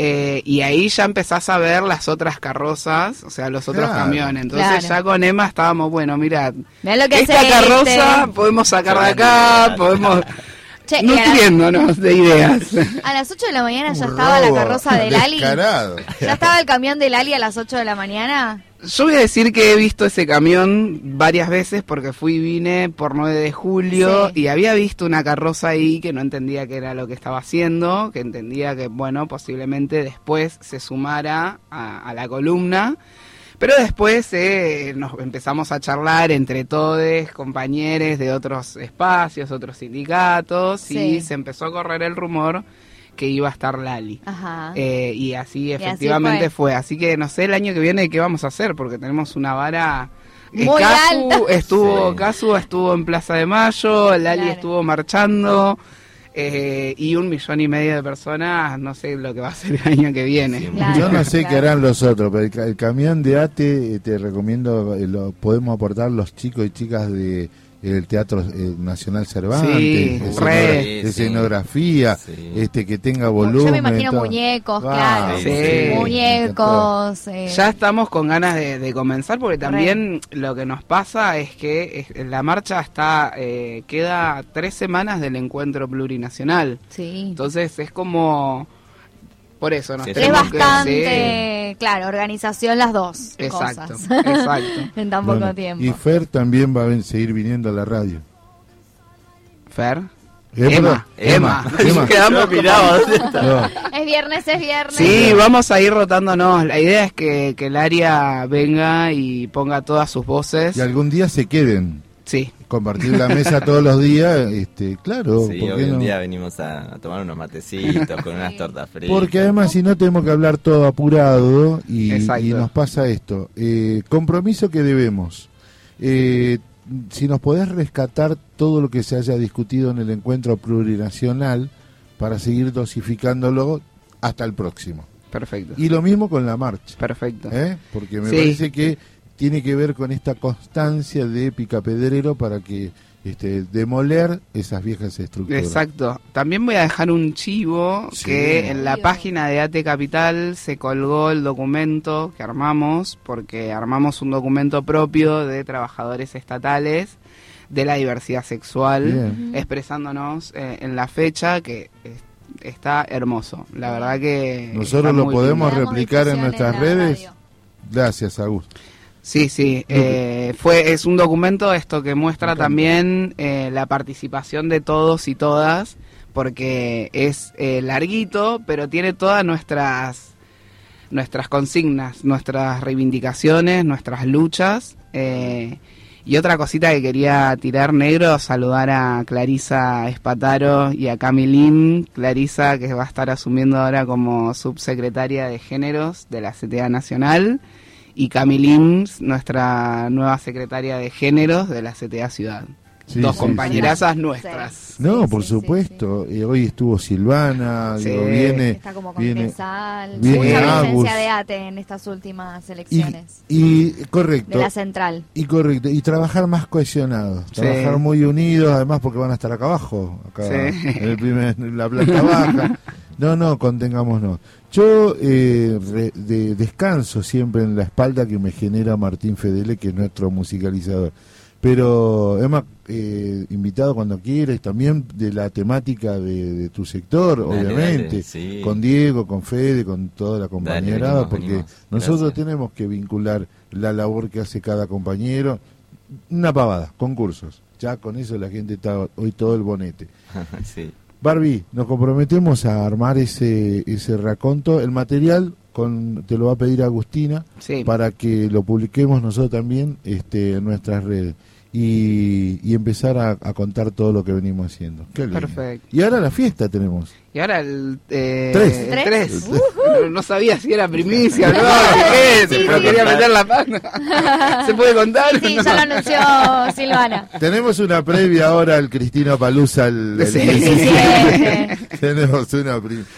eh, y ahí ya empezás a ver las otras carrozas, o sea, los otros Claro. camiones. Entonces Claro. ya con Emma estábamos, bueno, mira, Mirá lo que esta hace carroza este. podemos sacar de acá, podemos... Che, Nutriéndonos de ideas. a las 8 de la mañana ya estaba la carroza del Ali. ¿Ya estaba el camión del Ali a las 8 de la mañana? Yo voy a decir que he visto ese camión varias veces porque fui y vine por 9 de julio Sí. y había visto una carroza ahí que no entendía qué era lo que estaba haciendo, que entendía que, bueno, posiblemente después se sumara a, a la columna. Pero después eh, nos empezamos a charlar entre todos, compañeros de otros espacios, otros sindicatos, Sí. y se empezó a correr el rumor que iba a estar Lali. Ajá. Eh, y así así efectivamente fue. fue. Así que no sé el año que viene qué vamos a hacer, porque tenemos una vara. Muy Casu alta. estuvo, Sí. Casu estuvo en Plaza de Mayo, Lali Claro. estuvo marchando. Eh, y un millón y medio de personas, no sé lo que va a ser el año que viene. Claro. Yo no sé Claro. qué harán los otros, pero el, ca- el camión de ATE eh, te recomiendo, eh, lo podemos aportar los chicos y chicas de el Teatro eh, Nacional Cervantes, Sí, escenografía, sí. este que tenga volumen. Yo me imagino todo. muñecos, Ah, claro. sí, sí. Muñecos. eh, Ya estamos con ganas de, de comenzar porque también lo que nos pasa es que es- la marcha está eh, queda tres semanas del encuentro plurinacional. sí. Entonces es como por eso nos Sí, Es tenemos que- bastante, claro, organización las dos Exacto, cosas. exacto. en tan poco Bueno, tiempo. Y Fer también va a seguir viniendo a la radio. Fer. ¿Eh, Emma, Emma, Emma. Emma. Quedamos como- No, Es viernes, es viernes. Sí, vamos a ir rotándonos. La idea es que, que el área venga y ponga todas sus voces. y algún día se queden. Sí, Compartir la mesa todos los días, este, claro. Sí, ¿por hoy no? día venimos a, a tomar unos matecitos con unas tortas fritas. Porque además si no tenemos que hablar todo apurado y, nos pasa esto. Eh, compromiso que debemos. Eh, si nos podés rescatar todo lo que se haya discutido en el encuentro plurinacional para seguir dosificándolo hasta el próximo. perfecto. Y lo mismo con la marcha. Perfecto. ¿eh? Porque me Sí. parece que tiene que ver con esta constancia de Picapedrero para que este, demoler esas viejas estructuras. Exacto. También voy a dejar un chivo Sí. que en la página de AT Capital se colgó el documento que armamos, porque armamos un documento propio de trabajadores estatales de la diversidad sexual, Bien. expresándonos eh, en la fecha que es- está hermoso. La verdad que... Nosotros lo podemos lindo. replicar en nuestras en redes. radio. Gracias, Augusto. Sí, sí, eh, fue es un documento esto que muestra también eh, la participación de todos y todas, porque es eh, larguito, pero tiene todas nuestras nuestras consignas, nuestras reivindicaciones, nuestras luchas. eh, y otra cosita que quería tirar negro, saludar a Clarisa Espataro y a Camilín. Clarisa que va a estar asumiendo ahora como subsecretaria de géneros de la CTA Nacional y Camilín, nuestra nueva secretaria de géneros de la CTA Ciudad. Sí, Dos sí, compañerazas sí. nuestras. No, Sí, por sí, sí, supuesto. Eh, hoy estuvo Silvana, Sí. digo, viene, Está como viene concejal. viene Mucha Agus. presencia de ATE en estas últimas y, elecciones. y de correcto. la central. Y correcto, y trabajar más cohesionados, Sí. trabajar muy unidos, además porque van a estar acá abajo, acá Sí. en, el primer- en la planta baja. No, no, contengámonos. Yo eh, re- de- descanso siempre en la espalda que me genera Martín Fedele, que es nuestro musicalizador. Pero, Emma, eh, invitado cuando quieras, también de la temática de, de tu sector, Dale, obviamente, dale, sí. con Diego, con Fede, con toda la compañerada, venimos, porque venimos. nosotros tenemos que vincular la labor que hace cada compañero. Una pavada, concursos. Ya con eso la gente está hoy todo el bonete. sí. Barbie, nos comprometemos a armar ese, ese raconto. El material con, te lo va a pedir Agustina Sí. para que lo publiquemos nosotros también este, en nuestras redes y, y empezar a, a contar todo lo que venimos haciendo. Qué lindo. Perfecto. Y ahora la fiesta tenemos. Y ahora el eh, Tres. el ¿Tres? tres. No, no sabía si era primicia o no, qué es, Sí, pero sí. quería meter la mano. ¿Se puede contar? Sí, No. ya lo anunció Silvana. Tenemos una previa ahora al Cristina Palusa el, el Sí. 17. tenemos una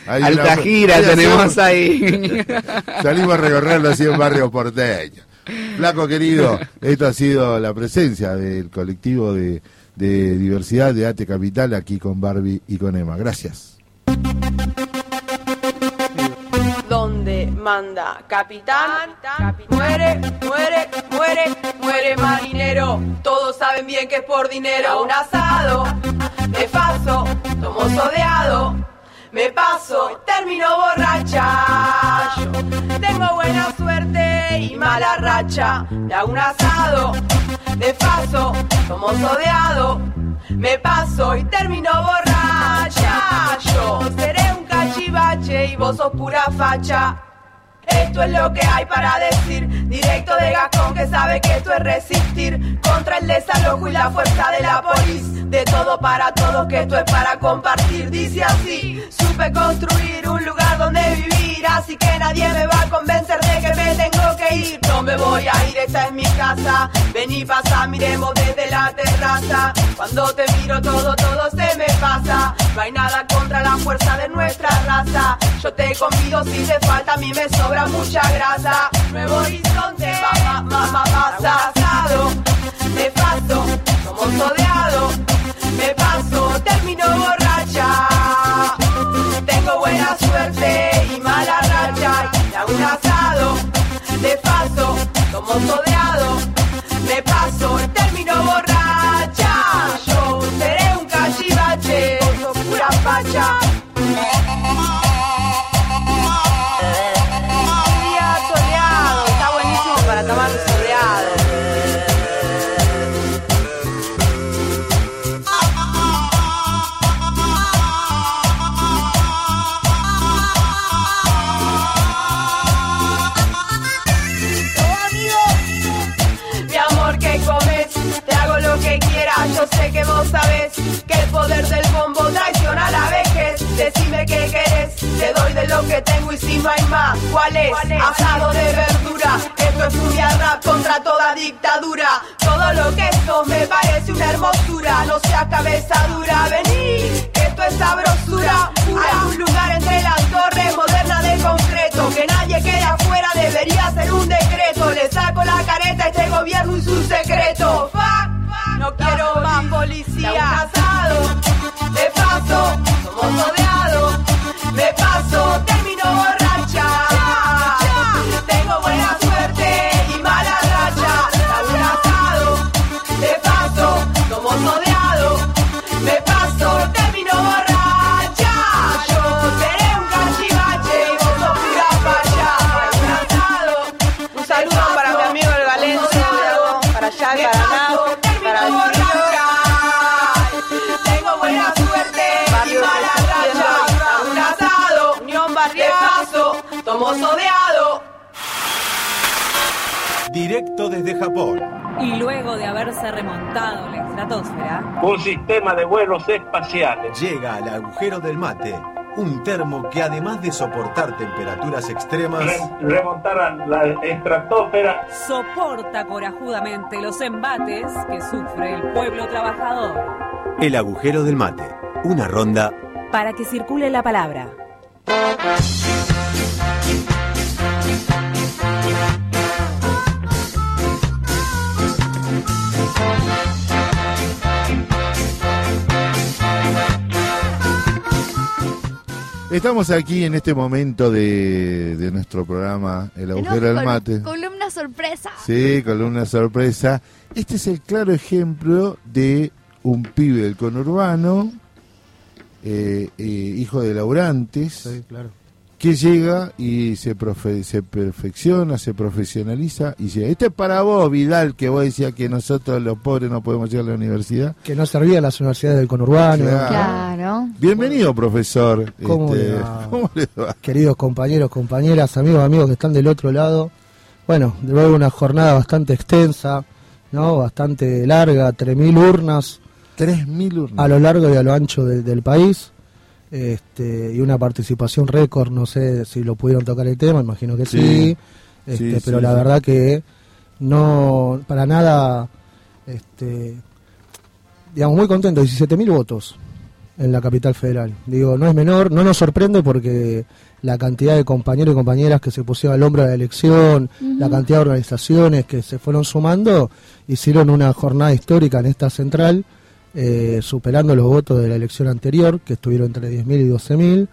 Alta una- gira tenemos ahí. Salimos a recorrerlo así en barrio porteño. Flaco querido, esto ha sido la presencia del colectivo de, de diversidad de ATE Capital aquí con Barbie y con Emma. Gracias. donde manda capitán, muere, muere, muere, muere marinero. Todos saben bien que es por dinero. Un asado, me paso, tomo sodeado, me paso, termino borracha. Tengo buena suerte y mala racha. Me hago un asado, me paso, tomo sodeado, me paso y termino borracha. Yo seré un cachivache y vos sos pura facha. Esto es lo que hay para decir, directo de Gascón que sabe que esto es resistir contra el desalojo y la fuerza de la polis. De todo para todos, que esto es para compartir. Dice así, supe construir un lugar donde vivir, así que nadie me va a convencer de que me tengo que ir. No me voy a ir, esta es mi casa. Vení, pasa, miremos desde la terraza. Cuando te miro todo, todo se me pasa. No hay nada contra la fuerza de nuestra raza. Yo te convido si te falta, a mí me sobra mucha grasa. Nuevo horizonte, mamá, mamá, pasado. Me paso, como sodeado. Me paso, termino borracha. Tengo buena suerte y mala racha. Y hago un asado. Me paso, como sodeado. Qué querés, te doy de lo que tengo y si no hay más, ¿cuál es? Asado de verdura. Esto es furia rap contra toda dictadura. Todo lo que esto me parece una hermosura. No seas cabeza dura, vení, esto es sabrosura. Hay un lugar entre las torres moderna de concreto. Que nadie quede afuera, debería ser un decreto. Le saco la careta a este gobierno y su secreto. Fuck, no quiero más policía. Casado, de paso, somos Directo desde Japón. Y luego de haberse remontado la estratosfera, Un sistema de vuelos espaciales. Llega al agujero del mate, un termo que además de soportar temperaturas extremas, Re- remontar a la estratosfera. soporta corajudamente los embates que sufre el pueblo trabajador el agujero del mate, una ronda para que circule la palabra. Estamos aquí en este momento de, de nuestro programa El agujero del mate. Columna sorpresa. Sí, con una sorpresa. Este es el claro ejemplo de un pibe del conurbano, eh, eh, hijo de laburantes, que llega y se, profe- se perfecciona, se profesionaliza y llega. Este es para vos, Vidal, que vos decías que nosotros los pobres no podemos llegar a la universidad. Que no servían las universidades del conurbano. Claro. Bienvenido, profesor. ¿Cómo Este, le va? ¿cómo le va? Queridos compañeros, compañeras, amigos, amigos que están del otro lado. Bueno, de luego una jornada bastante extensa, ¿no? Bastante larga, 3.000 urnas. 3.000 urnas. A lo largo y a lo ancho del país. Este, y una participación récord, no sé si lo pudieron tocar el tema, imagino que sí. Sí. Este, Sí, pero sí, la sí. verdad que no, para nada, este, digamos, muy contento, 17.000 votos en la capital federal. Digo, no es menor, no nos sorprende porque la cantidad de compañeros y compañeras que se pusieron al hombro de la elección, la cantidad de organizaciones que se fueron sumando, hicieron una jornada histórica en esta central, eh, superando los votos de la elección anterior, que estuvieron entre 10.000 y 12.000.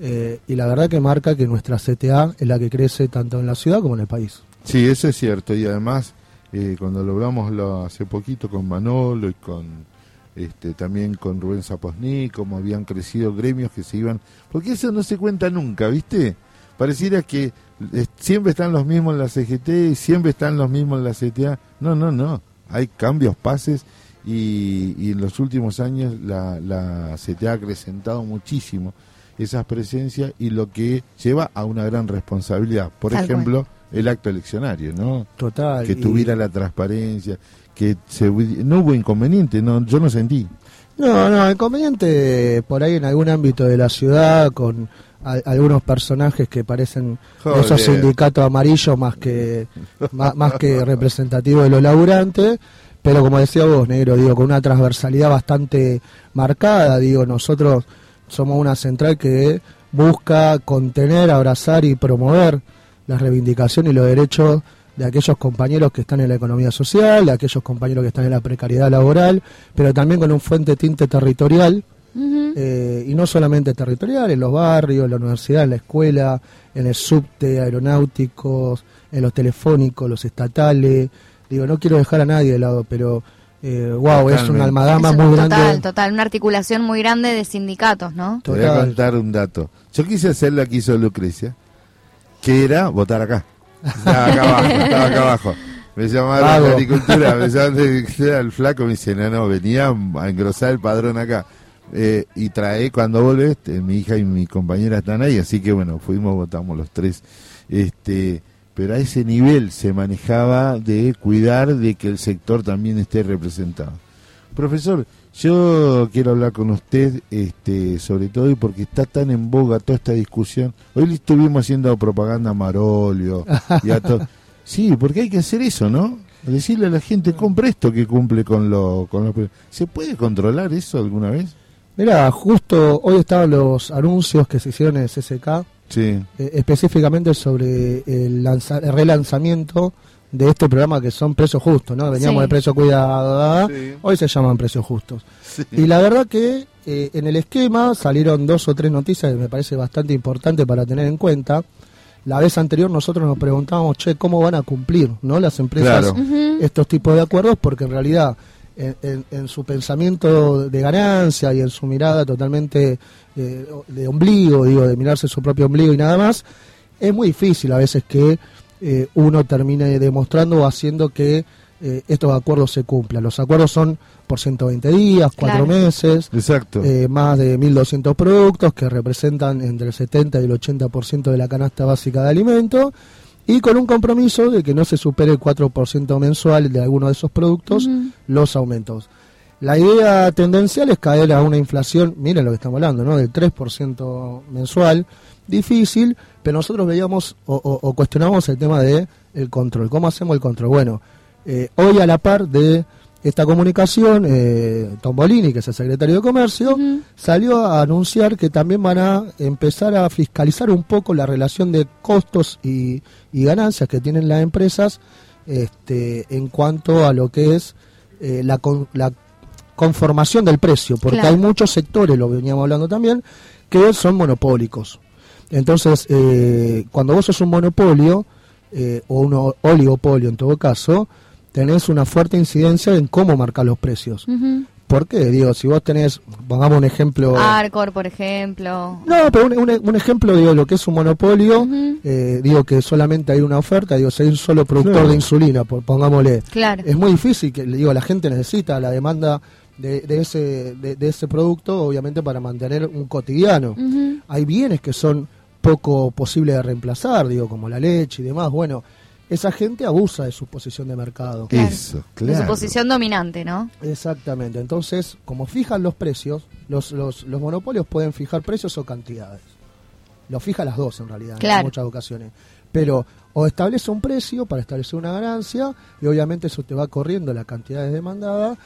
eh, y la verdad que marca que nuestra CTA es la que crece tanto en la ciudad como en el país. Sí, eso es cierto. Y además, eh, cuando lo hace poquito con Manolo y con este también con Rubén Zaposní, como habían crecido gremios que se iban. Porque eso no se cuenta nunca, ¿viste? Pareciera que eh, siempre están los mismos en la CGT y siempre están los mismos en la CTA. No, no, no. Hay cambios, pases. Y, y en los últimos años la, la CTA ha acrecentado muchísimo esas presencias y lo que lleva a una gran responsabilidad. Por Tal ejemplo, el acto eleccionario, ¿no? Total. Que y- tuviera la transparencia, que se, no hubo inconveniente, no, yo no sentí. No, no, inconveniente por ahí en algún ámbito de la ciudad con a- algunos personajes que parecen Joder. esos sindicatos amarillos más que más, más que representativos de los laburantes, pero como decía vos, negro, digo, con una transversalidad bastante marcada, digo, nosotros somos una central que busca contener, abrazar y promover las reivindicaciones y los derechos de aquellos compañeros que están en la economía social, de aquellos compañeros que están en la precariedad laboral, pero también con un fuente tinte territorial, eh, y no solamente territorial, en los barrios, en la universidad, en la escuela, en el subte, aeronáuticos, en los telefónicos, los estatales. Digo, no quiero dejar a nadie de lado, pero eh, wow, es Totalmente. una almadama Eso, muy total, grande. total, una articulación muy grande de sindicatos, ¿no? Te voy a contar un dato. Yo quise hacer la que hizo Lucrecia, que era votar acá. Estaba acá abajo, estaba acá abajo. Me llamaron de agricultura, me llamaron de agricultura, el flaco me dice, no, no, venía a engrosar el padrón acá. Eh, y trae, cuando volvés, eh, mi hija y mi compañera están ahí, así que bueno, fuimos, votamos los tres. Este, pero a ese nivel se manejaba de cuidar de que el sector también esté representado. Profesor, yo quiero hablar con usted, este, sobre todo y porque está tan en boga toda esta discusión. Hoy le estuvimos haciendo propaganda a Marolio y a to- Sí, porque hay que hacer eso, ¿no? Decirle a la gente, compre esto que cumple con lo... Con lo... ¿Se puede controlar eso alguna vez? Mira, justo hoy estaban los anuncios que se hicieron en el CCK, Sí. eh, específicamente sobre el, lanza- el relanzamiento de este programa que son precios justos, ¿no? Veníamos Sí. de precio cuidado, Sí. hoy se llaman precios justos. Y la verdad que eh, en el esquema salieron dos o tres noticias que me parece bastante importante para tener en cuenta. La vez anterior nosotros nos preguntábamos, che, ¿cómo van a cumplir no las empresas Claro. Estos tipos de acuerdos? Porque en realidad en, en- en su pensamiento de ganancia y en su mirada totalmente eh, de ombligo, digo, de mirarse su propio ombligo y nada más, es muy difícil a veces que eh, uno termine demostrando o haciendo que eh, estos acuerdos se cumplan. Los acuerdos son por 120 días, cuatro Claro. meses, Exacto. eh, más de 1.200 productos que representan entre el 70 y el 80% de la canasta básica de alimentos y con un compromiso de que no se supere el 4% mensual de alguno de esos productos los aumentos. La idea tendencial es caer a una inflación, miren lo que estamos hablando, ¿no? del 3% mensual, difícil, pero nosotros veíamos o, o- o cuestionábamos el tema de el control. ¿Cómo hacemos el control? Bueno, eh, hoy a la par de esta comunicación, eh, Tombolini, que es el secretario de Comercio, salió a anunciar que también van a empezar a fiscalizar un poco la relación de costos y, y ganancias que tienen las empresas este, en cuanto a lo que es eh, la, con- la conformación del precio, porque Claro. hay muchos sectores, lo veníamos hablando también, que son monopólicos. Entonces, eh, cuando vos sos un monopolio, eh, o un oligopolio en todo caso, tenés una fuerte incidencia en cómo marcar los precios. ¿Por qué? Digo, si vos tenés, pongamos un ejemplo... Arcor, por ejemplo. No, pero un, un- un ejemplo, digo, lo que es un monopolio, eh, digo que solamente hay una oferta, digo, si hay un solo productor Claro. de insulina, por, pongámosle. Claro. Es muy difícil, que digo, la gente necesita la demanda de, de ese, de, de ese producto, obviamente, para mantener un cotidiano. Hay bienes que son poco posibles de reemplazar, digo, como la leche y demás. Bueno, esa gente abusa de su posición de mercado. Claro. Eso, De su posición dominante, ¿no? Exactamente. Entonces, como fijan los precios, los, los, los monopolios pueden fijar precios o cantidades. Lo fija las dos en realidad, Claro. en muchas ocasiones. Pero o establece un precio para establecer una ganancia y obviamente eso te va corriendo la cantidad demandada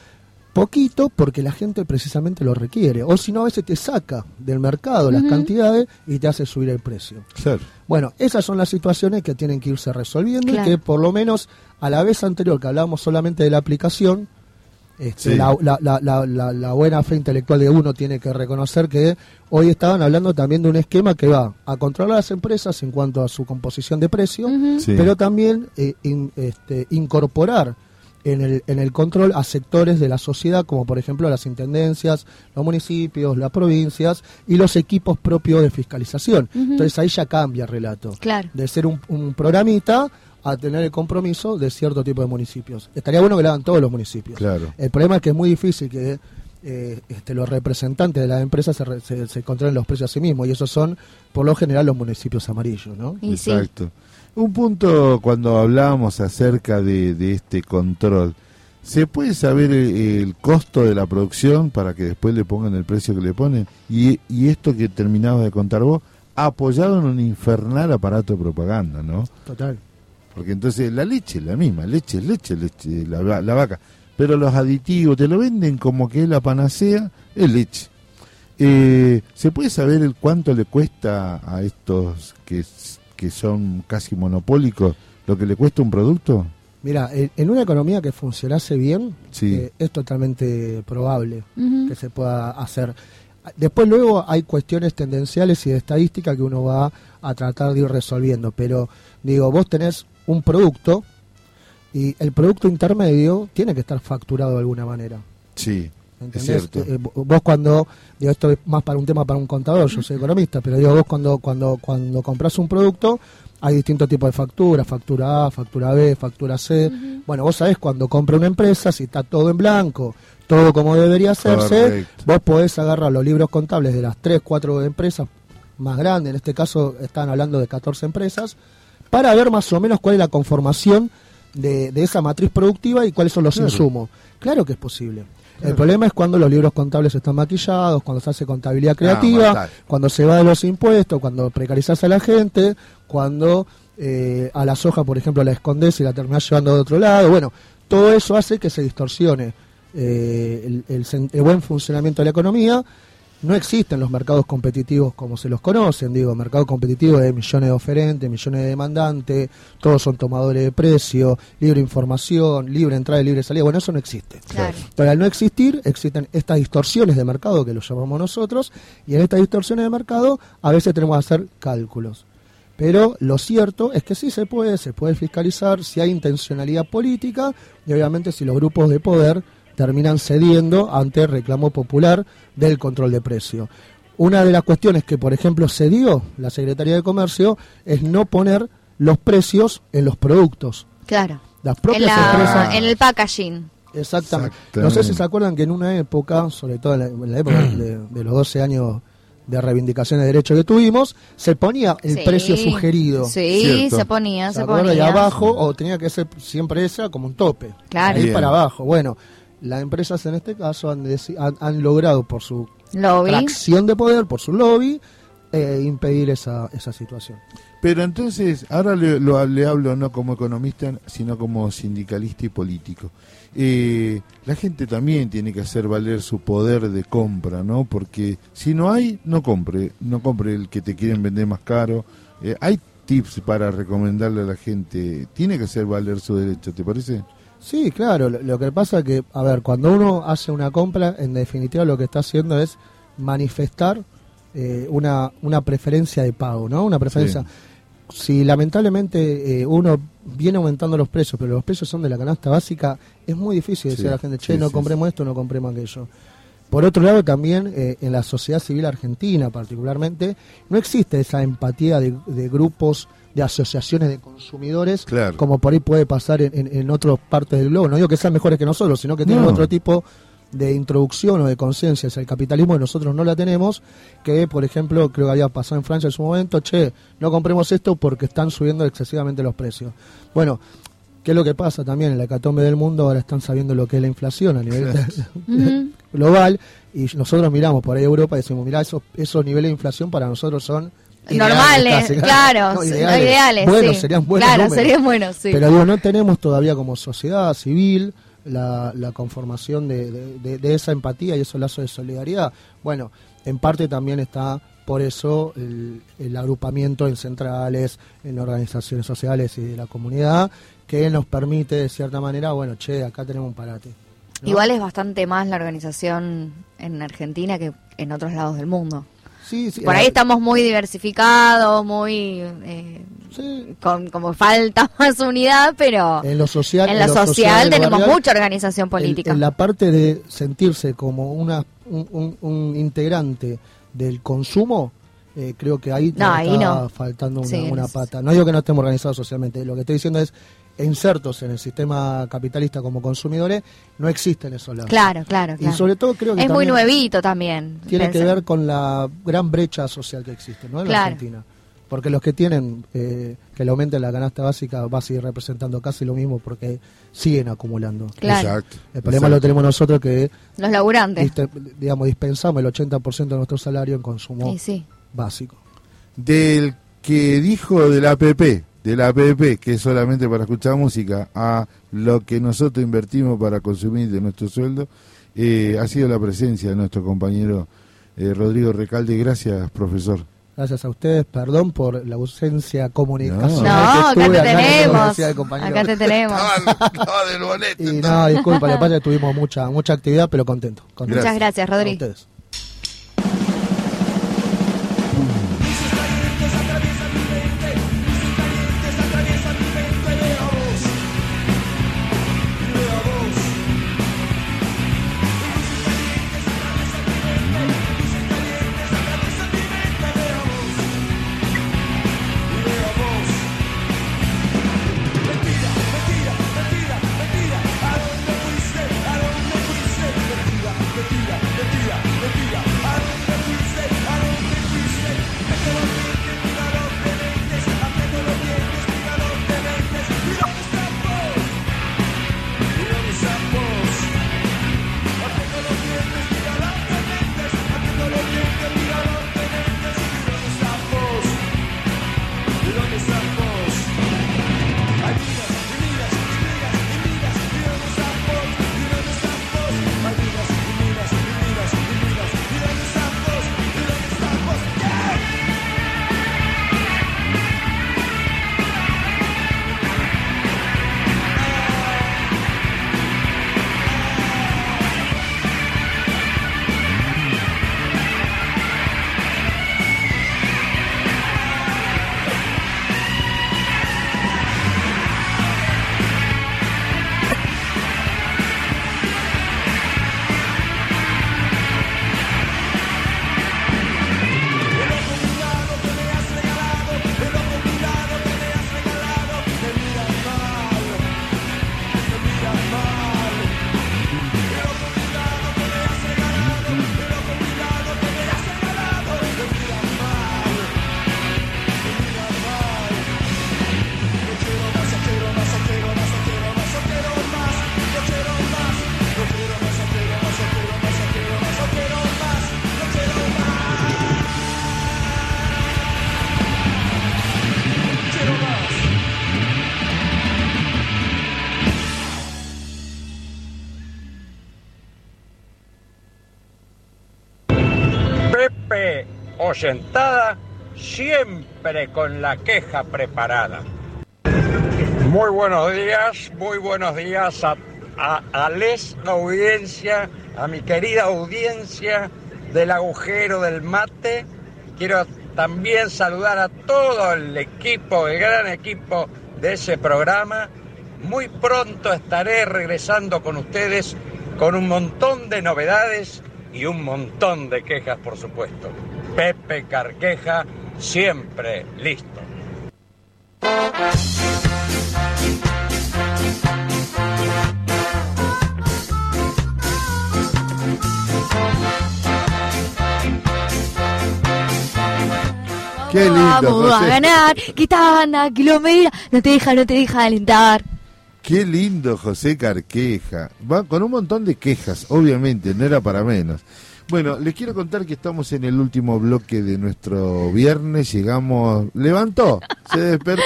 poquito porque la gente precisamente lo requiere. O si no, a veces te saca del mercado las cantidades y te hace subir el precio. Claro. Bueno, esas son las situaciones que tienen que irse resolviendo Claro. y que por lo menos a la vez anterior que hablábamos solamente de la aplicación, este, Sí. la, la- la- la- la- la buena fe intelectual de uno tiene que reconocer que hoy estaban hablando también de un esquema que va a controlar a las empresas en cuanto a su composición de precio, Sí. pero también eh, in- este, incorporar en el, en el control a sectores de la sociedad, como por ejemplo las intendencias, los municipios, las provincias y los equipos propios de fiscalización. Entonces ahí ya cambia el relato Claro. de ser un, un programita a tener el compromiso de cierto tipo de municipios. Estaría bueno que lo hagan todos los municipios. Claro. El problema es que es muy difícil que eh, este, los representantes de las empresas se, re- se, se controlen los precios a sí mismos y esos son por lo general los municipios amarillos, ¿no? Exacto. Un punto cuando hablábamos acerca de, de este control, ¿se puede saber el, el costo de la producción para que después le pongan el precio que le ponen? Y, y esto que terminabas de contar vos, apoyado en un infernal aparato de propaganda, ¿no? Total. Porque entonces la leche es la misma, leche es leche, leche, la, la vaca. Pero los aditivos te lo venden como que es la panacea, es leche. Eh, ¿Se puede saber el cuánto le cuesta a estos que, que son casi monopólicos lo que le cuesta un producto? Mira, en, una economía que funcionase bien, Sí. eh, es totalmente probable que se pueda hacer. Después luego hay cuestiones tendenciales y de estadística que uno va a tratar de ir resolviendo, pero digo, vos tenés un producto y el producto intermedio tiene que estar facturado de alguna manera. Sí, es ¿Entendés? cierto. Eh, vo- vos cuando, digo, esto es más para un tema para un contador, yo soy economista, pero digo, vos cuando, cuando, cuando compras un producto, hay distintos tipos de facturas, factura A, factura B, factura C. Bueno, vos sabés cuando compra una empresa, si está todo en blanco, todo como debería hacerse, vos podés agarrar los libros contables de las 3, 4 empresas más grandes, en este caso están hablando de 14 empresas, para ver más o menos cuál es la conformación de, de esa matriz productiva y cuáles son los Claro. insumos. Claro que es posible. El problema es cuando los libros contables están maquillados, cuando se hace contabilidad creativa, fatal. cuando se va de los impuestos, cuando precarizas a la gente, cuando eh, a la soja, por ejemplo, la escondes y la terminás llevando de otro lado. Bueno, todo eso hace que se distorsione eh, el, el sen- el buen funcionamiento de la economía. No existen los mercados competitivos como se los conocen, digo, mercado competitivo de millones de oferentes, millones de demandantes, todos son tomadores de precio, libre información, libre entrada y libre salida, bueno, eso no existe. Pero al no existir, existen estas distorsiones de mercado que lo llamamos nosotros, y en estas distorsiones de mercado a veces tenemos que hacer cálculos. Pero lo cierto es que sí se puede, se puede fiscalizar si hay intencionalidad política y obviamente si los grupos de poder terminan cediendo ante el reclamo popular del control de precio. Una de las cuestiones que, por ejemplo, cedió la Secretaría de Comercio es no poner los precios en los productos. Claro. Las En, propias la- empresas... en el packaging. Exactamente. No sé si se acuerdan que en una época, sobre todo en la, en la época de, de los 12 años de reivindicación de derechos que tuvimos, se ponía el Sí. precio sugerido. Sí, ¿cierto? se ponía, se? Y ponía. abajo, o tenía que ser siempre esa como un tope. Claro. Ahí Bien. para abajo. Bueno, las empresas en este caso han, han, han logrado por su Lobby. tracción de poder, por su lobby, eh, impedir esa, esa situación. Pero entonces, ahora le, lo- le hablo no como economista, sino como sindicalista y político. Eh, la gente también tiene que hacer valer su poder de compra, ¿no? Porque si no hay, no compre, no compre el que te quieren vender más caro. Eh, hay tips para recomendarle a la gente. Tiene que hacer valer su derecho, ¿te parece? Sí, claro. Lo, lo que pasa que, a ver, cuando uno hace una compra, en definitiva lo que está haciendo es manifestar eh, una, una preferencia de pago, ¿no? Una preferencia. si lamentablemente eh, uno viene aumentando los precios, pero los precios son de la canasta básica, es muy difícil decir a la gente, che, sí, no compremos esto, no compremos aquello. Por otro lado, también eh, en la sociedad civil argentina particularmente, no existe esa empatía de, de grupos, de asociaciones de consumidores, Claro. como por ahí puede pasar en, en- en otras partes del globo. No digo que sean mejores que nosotros, sino que tienen No. otro tipo de introducción o de conciencia hacia el capitalismo y nosotros no la tenemos, que por ejemplo creo que había pasado en Francia en su momento, che, no compremos esto porque están subiendo excesivamente los precios. Bueno, ¿qué es lo que pasa también? En la hecatombe del mundo ahora están sabiendo lo que es la inflación a nivel global y nosotros miramos por ahí a Europa y decimos, mira, esos, esos niveles de inflación para nosotros son... Normales, casi, claro, No, ideales. ideales, Bueno, sí. serían buenos Claro, números. serían buenos, sí. Pero digo, no tenemos todavía como sociedad civil la, la conformación de, de- de- de esa empatía y esos lazos de solidaridad. Bueno, en parte también está por eso el, el agrupamiento en centrales, en organizaciones sociales y de la comunidad, que nos permite de cierta manera, bueno, che, acá tenemos un parate. ¿no? Igual es bastante más la organización en Argentina que en otros lados del mundo. Sí, sí, Por eh, ahí estamos muy diversificados, muy... eh, con como falta más unidad, pero En lo social, en lo lo social tenemos barrial, mucha organización política. En, la parte de sentirse como una, un, un- un integrante del consumo, eh, creo que ahí, No, nos ahí está no. faltando una, Sí, una pata. No digo que no estemos organizados socialmente, lo que estoy diciendo es insertos en el sistema capitalista como consumidores, no existen esos lazos. Claro, claro, Y claro. sobre todo creo que es muy nuevito también. Tiene que ver con la gran brecha social que existe ¿no? en la. Argentina. Porque los que tienen eh, que le aumenten la canasta básica va a seguir representando casi lo mismo porque siguen acumulando. Claro. Exacto, El problema exacto. lo tenemos nosotros que, Los laburantes. diste- digamos, dispensamos el 80% de nuestro salario en consumo Y sí. básico. Del que dijo del APP, del APP, que es solamente para escuchar música, a lo que nosotros invertimos para consumir de nuestro sueldo, eh, ha sido la presencia de nuestro compañero eh, Rodrigo Recalde. Gracias, profesor. Gracias a ustedes, perdón por la ausencia comunicacional No, que acá te la tenemos. Acá te tenemos. Y no, disculpa, la pasa que tuvimos mucha mucha actividad, pero contento. contento. Muchas gracias, Rodri. Oyentada, siempre con la queja preparada. Muy buenos días, muy buenos días a, a, a audiencia, a mi querida audiencia del agujero del mate. Quiero también saludar a todo el equipo, el gran equipo de ese programa. Muy pronto estaré regresando con ustedes con un montón de novedades y un montón de quejas, por supuesto. Pepe Carqueja, siempre listo. Qué lindo, Vamos a ganar. Quitana, kilomera. No te deja, no te deja alentar. Qué lindo José Carqueja. Va con un montón de quejas, obviamente, no era para menos. Bueno, les quiero contar que estamos en el último bloque de nuestro viernes. Llegamos. Levantó, se despertó.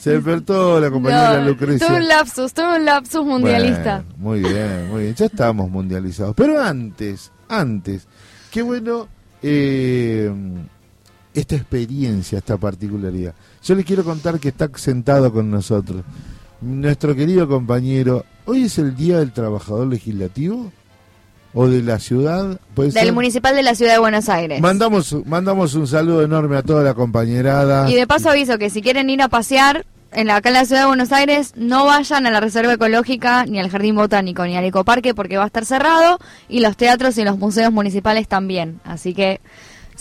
Se despertó la compañera No, Lucrecia. Tuve un lapsus, tuve un lapsus mundialista. Bueno, muy bien, muy bien. Ya estábamos mundializados. Pero antes, antes, qué bueno eh, esta experiencia, esta particularidad. Yo les quiero contar que está sentado con nosotros nuestro querido compañero. Hoy es el Día del Trabajador Legislativo o de la ciudad. ¿Puede Del ser? municipal de la ciudad de Buenos Aires. Mandamos, mandamos un saludo enorme a toda la compañerada. Y de paso aviso que si quieren ir a pasear en la, acá en la ciudad de Buenos Aires, no vayan a la Reserva Ecológica, ni al Jardín Botánico, ni al Ecoparque, porque va a estar cerrado, y los teatros y los museos municipales también. Así que,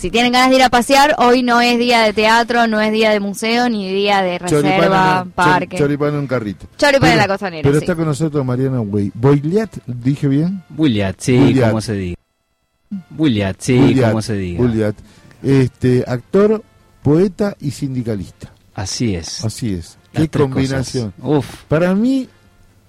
si tienen ganas de ir a pasear, hoy no es día de teatro, no es día de museo, ni día de reserva, parque. choripán en un carrito. Choripán en la costanera, Pero sí. está con nosotros Mariana Wey. Boiliat, ¿dije bien? Williat, sí, como se diga. Williat, sí, como se diga. Williat. Este, actor, poeta y sindicalista. Así es. Así es. Las Qué combinación. Uf. Para mí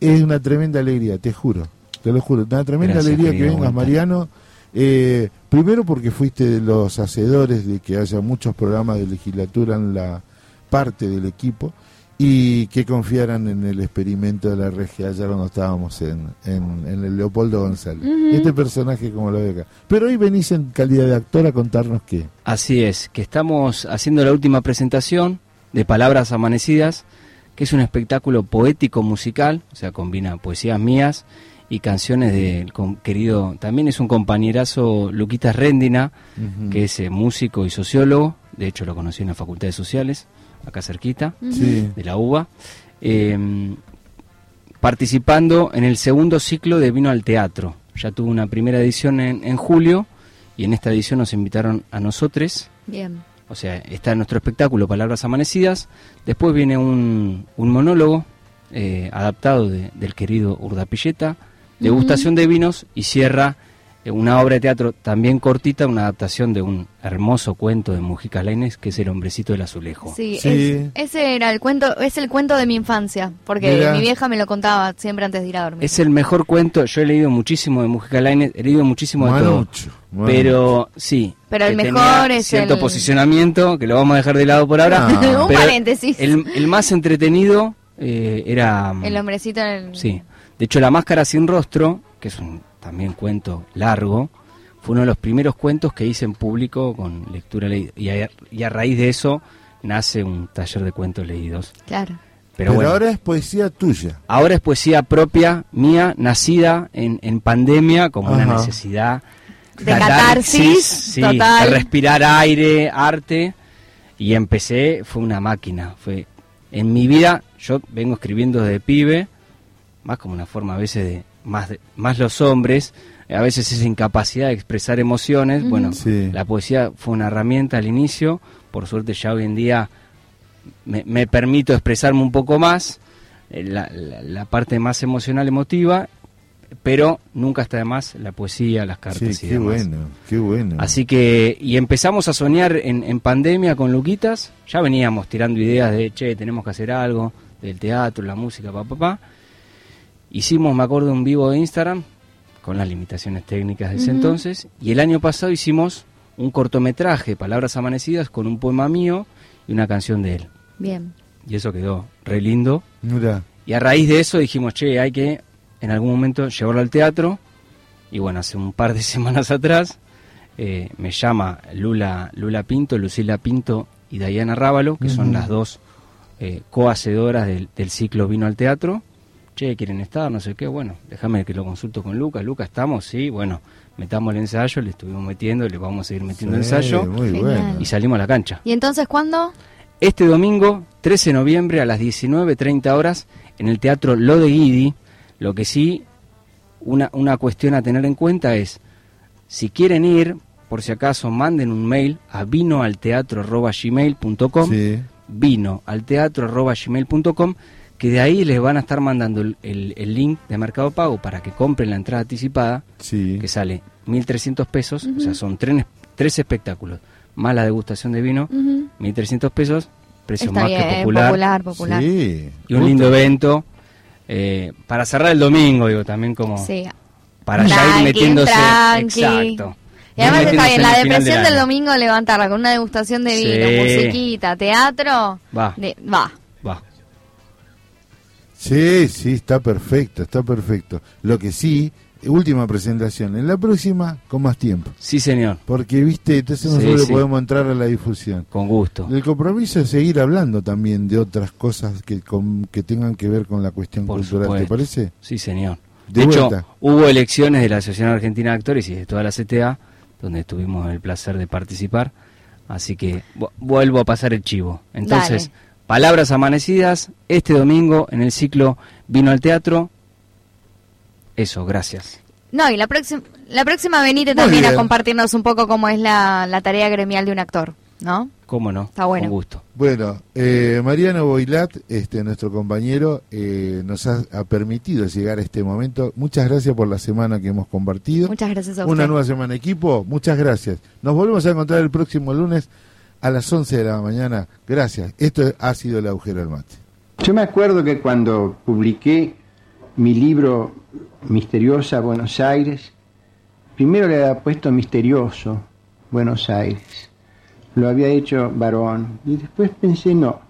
es una tremenda alegría, te juro. Te lo juro. Una tremenda Gracias, alegría que vengas. Mariano. Eh, primero porque fuiste de los hacedores de que haya muchos programas de legislatura en la parte del equipo y que confiaran en el experimento de la regia allá cuando estábamos en, en, en el Leopoldo González. Este personaje como lo veo acá. Pero hoy venís en calidad de actor a contarnos qué. Así es, que estamos haciendo la última presentación de Palabras Amanecidas, que es un espectáculo poético musical, o sea, combina poesías mías y canciones del querido, también es un compañerazo Luquitas Rendina, que es eh, músico y sociólogo, de hecho lo conocí en la Facultad de Sociales, acá cerquita, de la UBA, eh, participando en el segundo ciclo de Vino al Teatro. Ya tuvo una primera edición en, en julio y en esta edición nos invitaron a nosotros. Bien. O sea, está nuestro espectáculo Palabras Amanecidas. Después viene un, un monólogo eh, adaptado de- del querido Urdapilleta, degustación de vinos y cierra eh, una obra de teatro también cortita, una adaptación de un hermoso cuento de Mujica Lainez que es El hombrecito del azulejo. Sí, Sí. es- ese era el cuento, es el cuento de mi infancia, porque Mira. mi vieja me lo contaba siempre antes de ir a dormir. Es el mejor cuento, yo he leído muchísimo de Mujica Lainez, he leído muchísimo de todo. Manucho. Pero sí, Pero el que mejor es cierto el- posicionamiento, que lo vamos a dejar de lado por ahora. Ah. Un paréntesis. El, el más entretenido eh, era... El hombrecito en el... Sí. De hecho, La Máscara Sin Rostro, que es un también cuento largo, fue uno de los primeros cuentos que hice en público con lectura leída. Y a, y a raíz de eso nace un taller de cuentos leídos. Claro. Pero, bueno, ahora es poesía tuya. ahora es poesía propia, mía, nacida en, en pandemia como una necesidad De catarsis, sí, total. de respirar aire, arte. Y empecé, fue una máquina. Fue En mi vida, yo vengo escribiendo desde pibe, más como una forma a veces de, más, de- más los hombres, a veces esa incapacidad de expresar emociones. Ujú. Bueno, Sí. la poesía fue una herramienta al inicio, por suerte ya hoy en día me, me permito expresarme un poco más, eh, la, la- la parte más emocional, emotiva, pero nunca está de más la poesía, las cartas Sí, y qué demás. bueno, qué bueno. Así que, y empezamos a soñar en, en pandemia con Luquitas, ya veníamos tirando ideas de, che, tenemos que hacer algo, del teatro, la música, papá, papá. Hicimos, me acuerdo, un vivo de Instagram, con las limitaciones técnicas de ese entonces, y el año pasado hicimos un cortometraje, Palabras Amanecidas, con un poema mío y una canción de él. Bien. Y eso quedó re lindo. Mira. Y a raíz de eso dijimos, che, hay que en algún momento llevarlo al teatro. Y bueno, hace un par de semanas atrás eh, me llama Lula, Lula Pinto, Lucila Pinto y Diana Rábalo, que son las dos eh, cohacedoras del, del ciclo Vino al Teatro, che, quieren estar, no sé qué, bueno, déjame que lo consulto con Lucas, Lucas, ¿estamos? Sí, bueno, metamos el ensayo, le estuvimos metiendo, le vamos a seguir metiendo Sí, ensayo muy bueno. y salimos a la cancha. ¿Y entonces cuándo? Este domingo, 13 de noviembre, a las 19.30 horas, en el Teatro Lo de Guidi, lo que sí, una, una cuestión a tener en cuenta es, si quieren ir, por si acaso, manden un mail a vinoalteatro.gmail.com vinoalteatro.gmail.com que de ahí les van a estar mandando el, el- el link de Mercado Pago para que compren la entrada anticipada, que sale 1.300 pesos, o sea, son tres, tres espectáculos, más la degustación de vino, Ujú. 1.300 pesos, precio Está más bien, que popular. popular, popular. Y un lindo evento. eh, para cerrar el domingo, digo, también como Sí. para ya ir Tranqui, metiéndose. tranqui. Exacto. Y además está bien, en la depresión del del domingo levantarla con una degustación de vino, Sí. musiquita, teatro. Va. de- va. Sí, sí, está perfecto, está perfecto. Lo que sí, última presentación. En la próxima, con más tiempo. Sí, señor. Porque, viste, entonces Sí, nosotros sí. podemos entrar a la difusión. Con gusto. El compromiso es seguir hablando también de otras cosas que, con- que tengan que ver con la cuestión Por cultural, ¿te parece? Sí, señor. De De, hecho, vuelta. hubo elecciones de la Asociación Argentina de Actores y de toda la CTA, donde tuvimos el placer de participar. Así que vu- vuelvo a pasar el chivo. Entonces, Dale. Palabras amanecidas, este domingo en el ciclo Vino al Teatro. Eso, gracias. No, y la próxima, la próxima venite Muy también a compartirnos un poco cómo es la, la tarea gremial de un actor, ¿no? ¿Cómo no? Está bueno. Con gusto. Bueno, eh, Mariano Boilat, este, nuestro compañero, eh, nos ha, ha permitido llegar a este momento. Muchas gracias por la semana que hemos compartido. Muchas gracias a Una usted. nueva semana, equipo. Muchas gracias. Nos volvemos a encontrar el próximo lunes a las 11 de la mañana. Gracias. Esto ha sido el agujero del mate. Yo me acuerdo que cuando publiqué mi libro Misteriosa Buenos Aires, primero le había puesto Misterioso Buenos Aires. Lo había hecho varón. Y después pensé, no,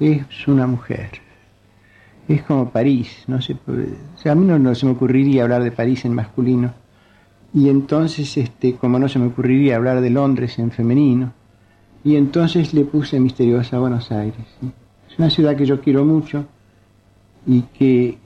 es una mujer. Es como París. No puede- o a mí no, no se me ocurriría hablar de París en masculino. Y entonces, este, como no se me ocurriría hablar de Londres en femenino, y entonces le puse Misteriosa Buenos Aires. Es una ciudad que yo quiero mucho y que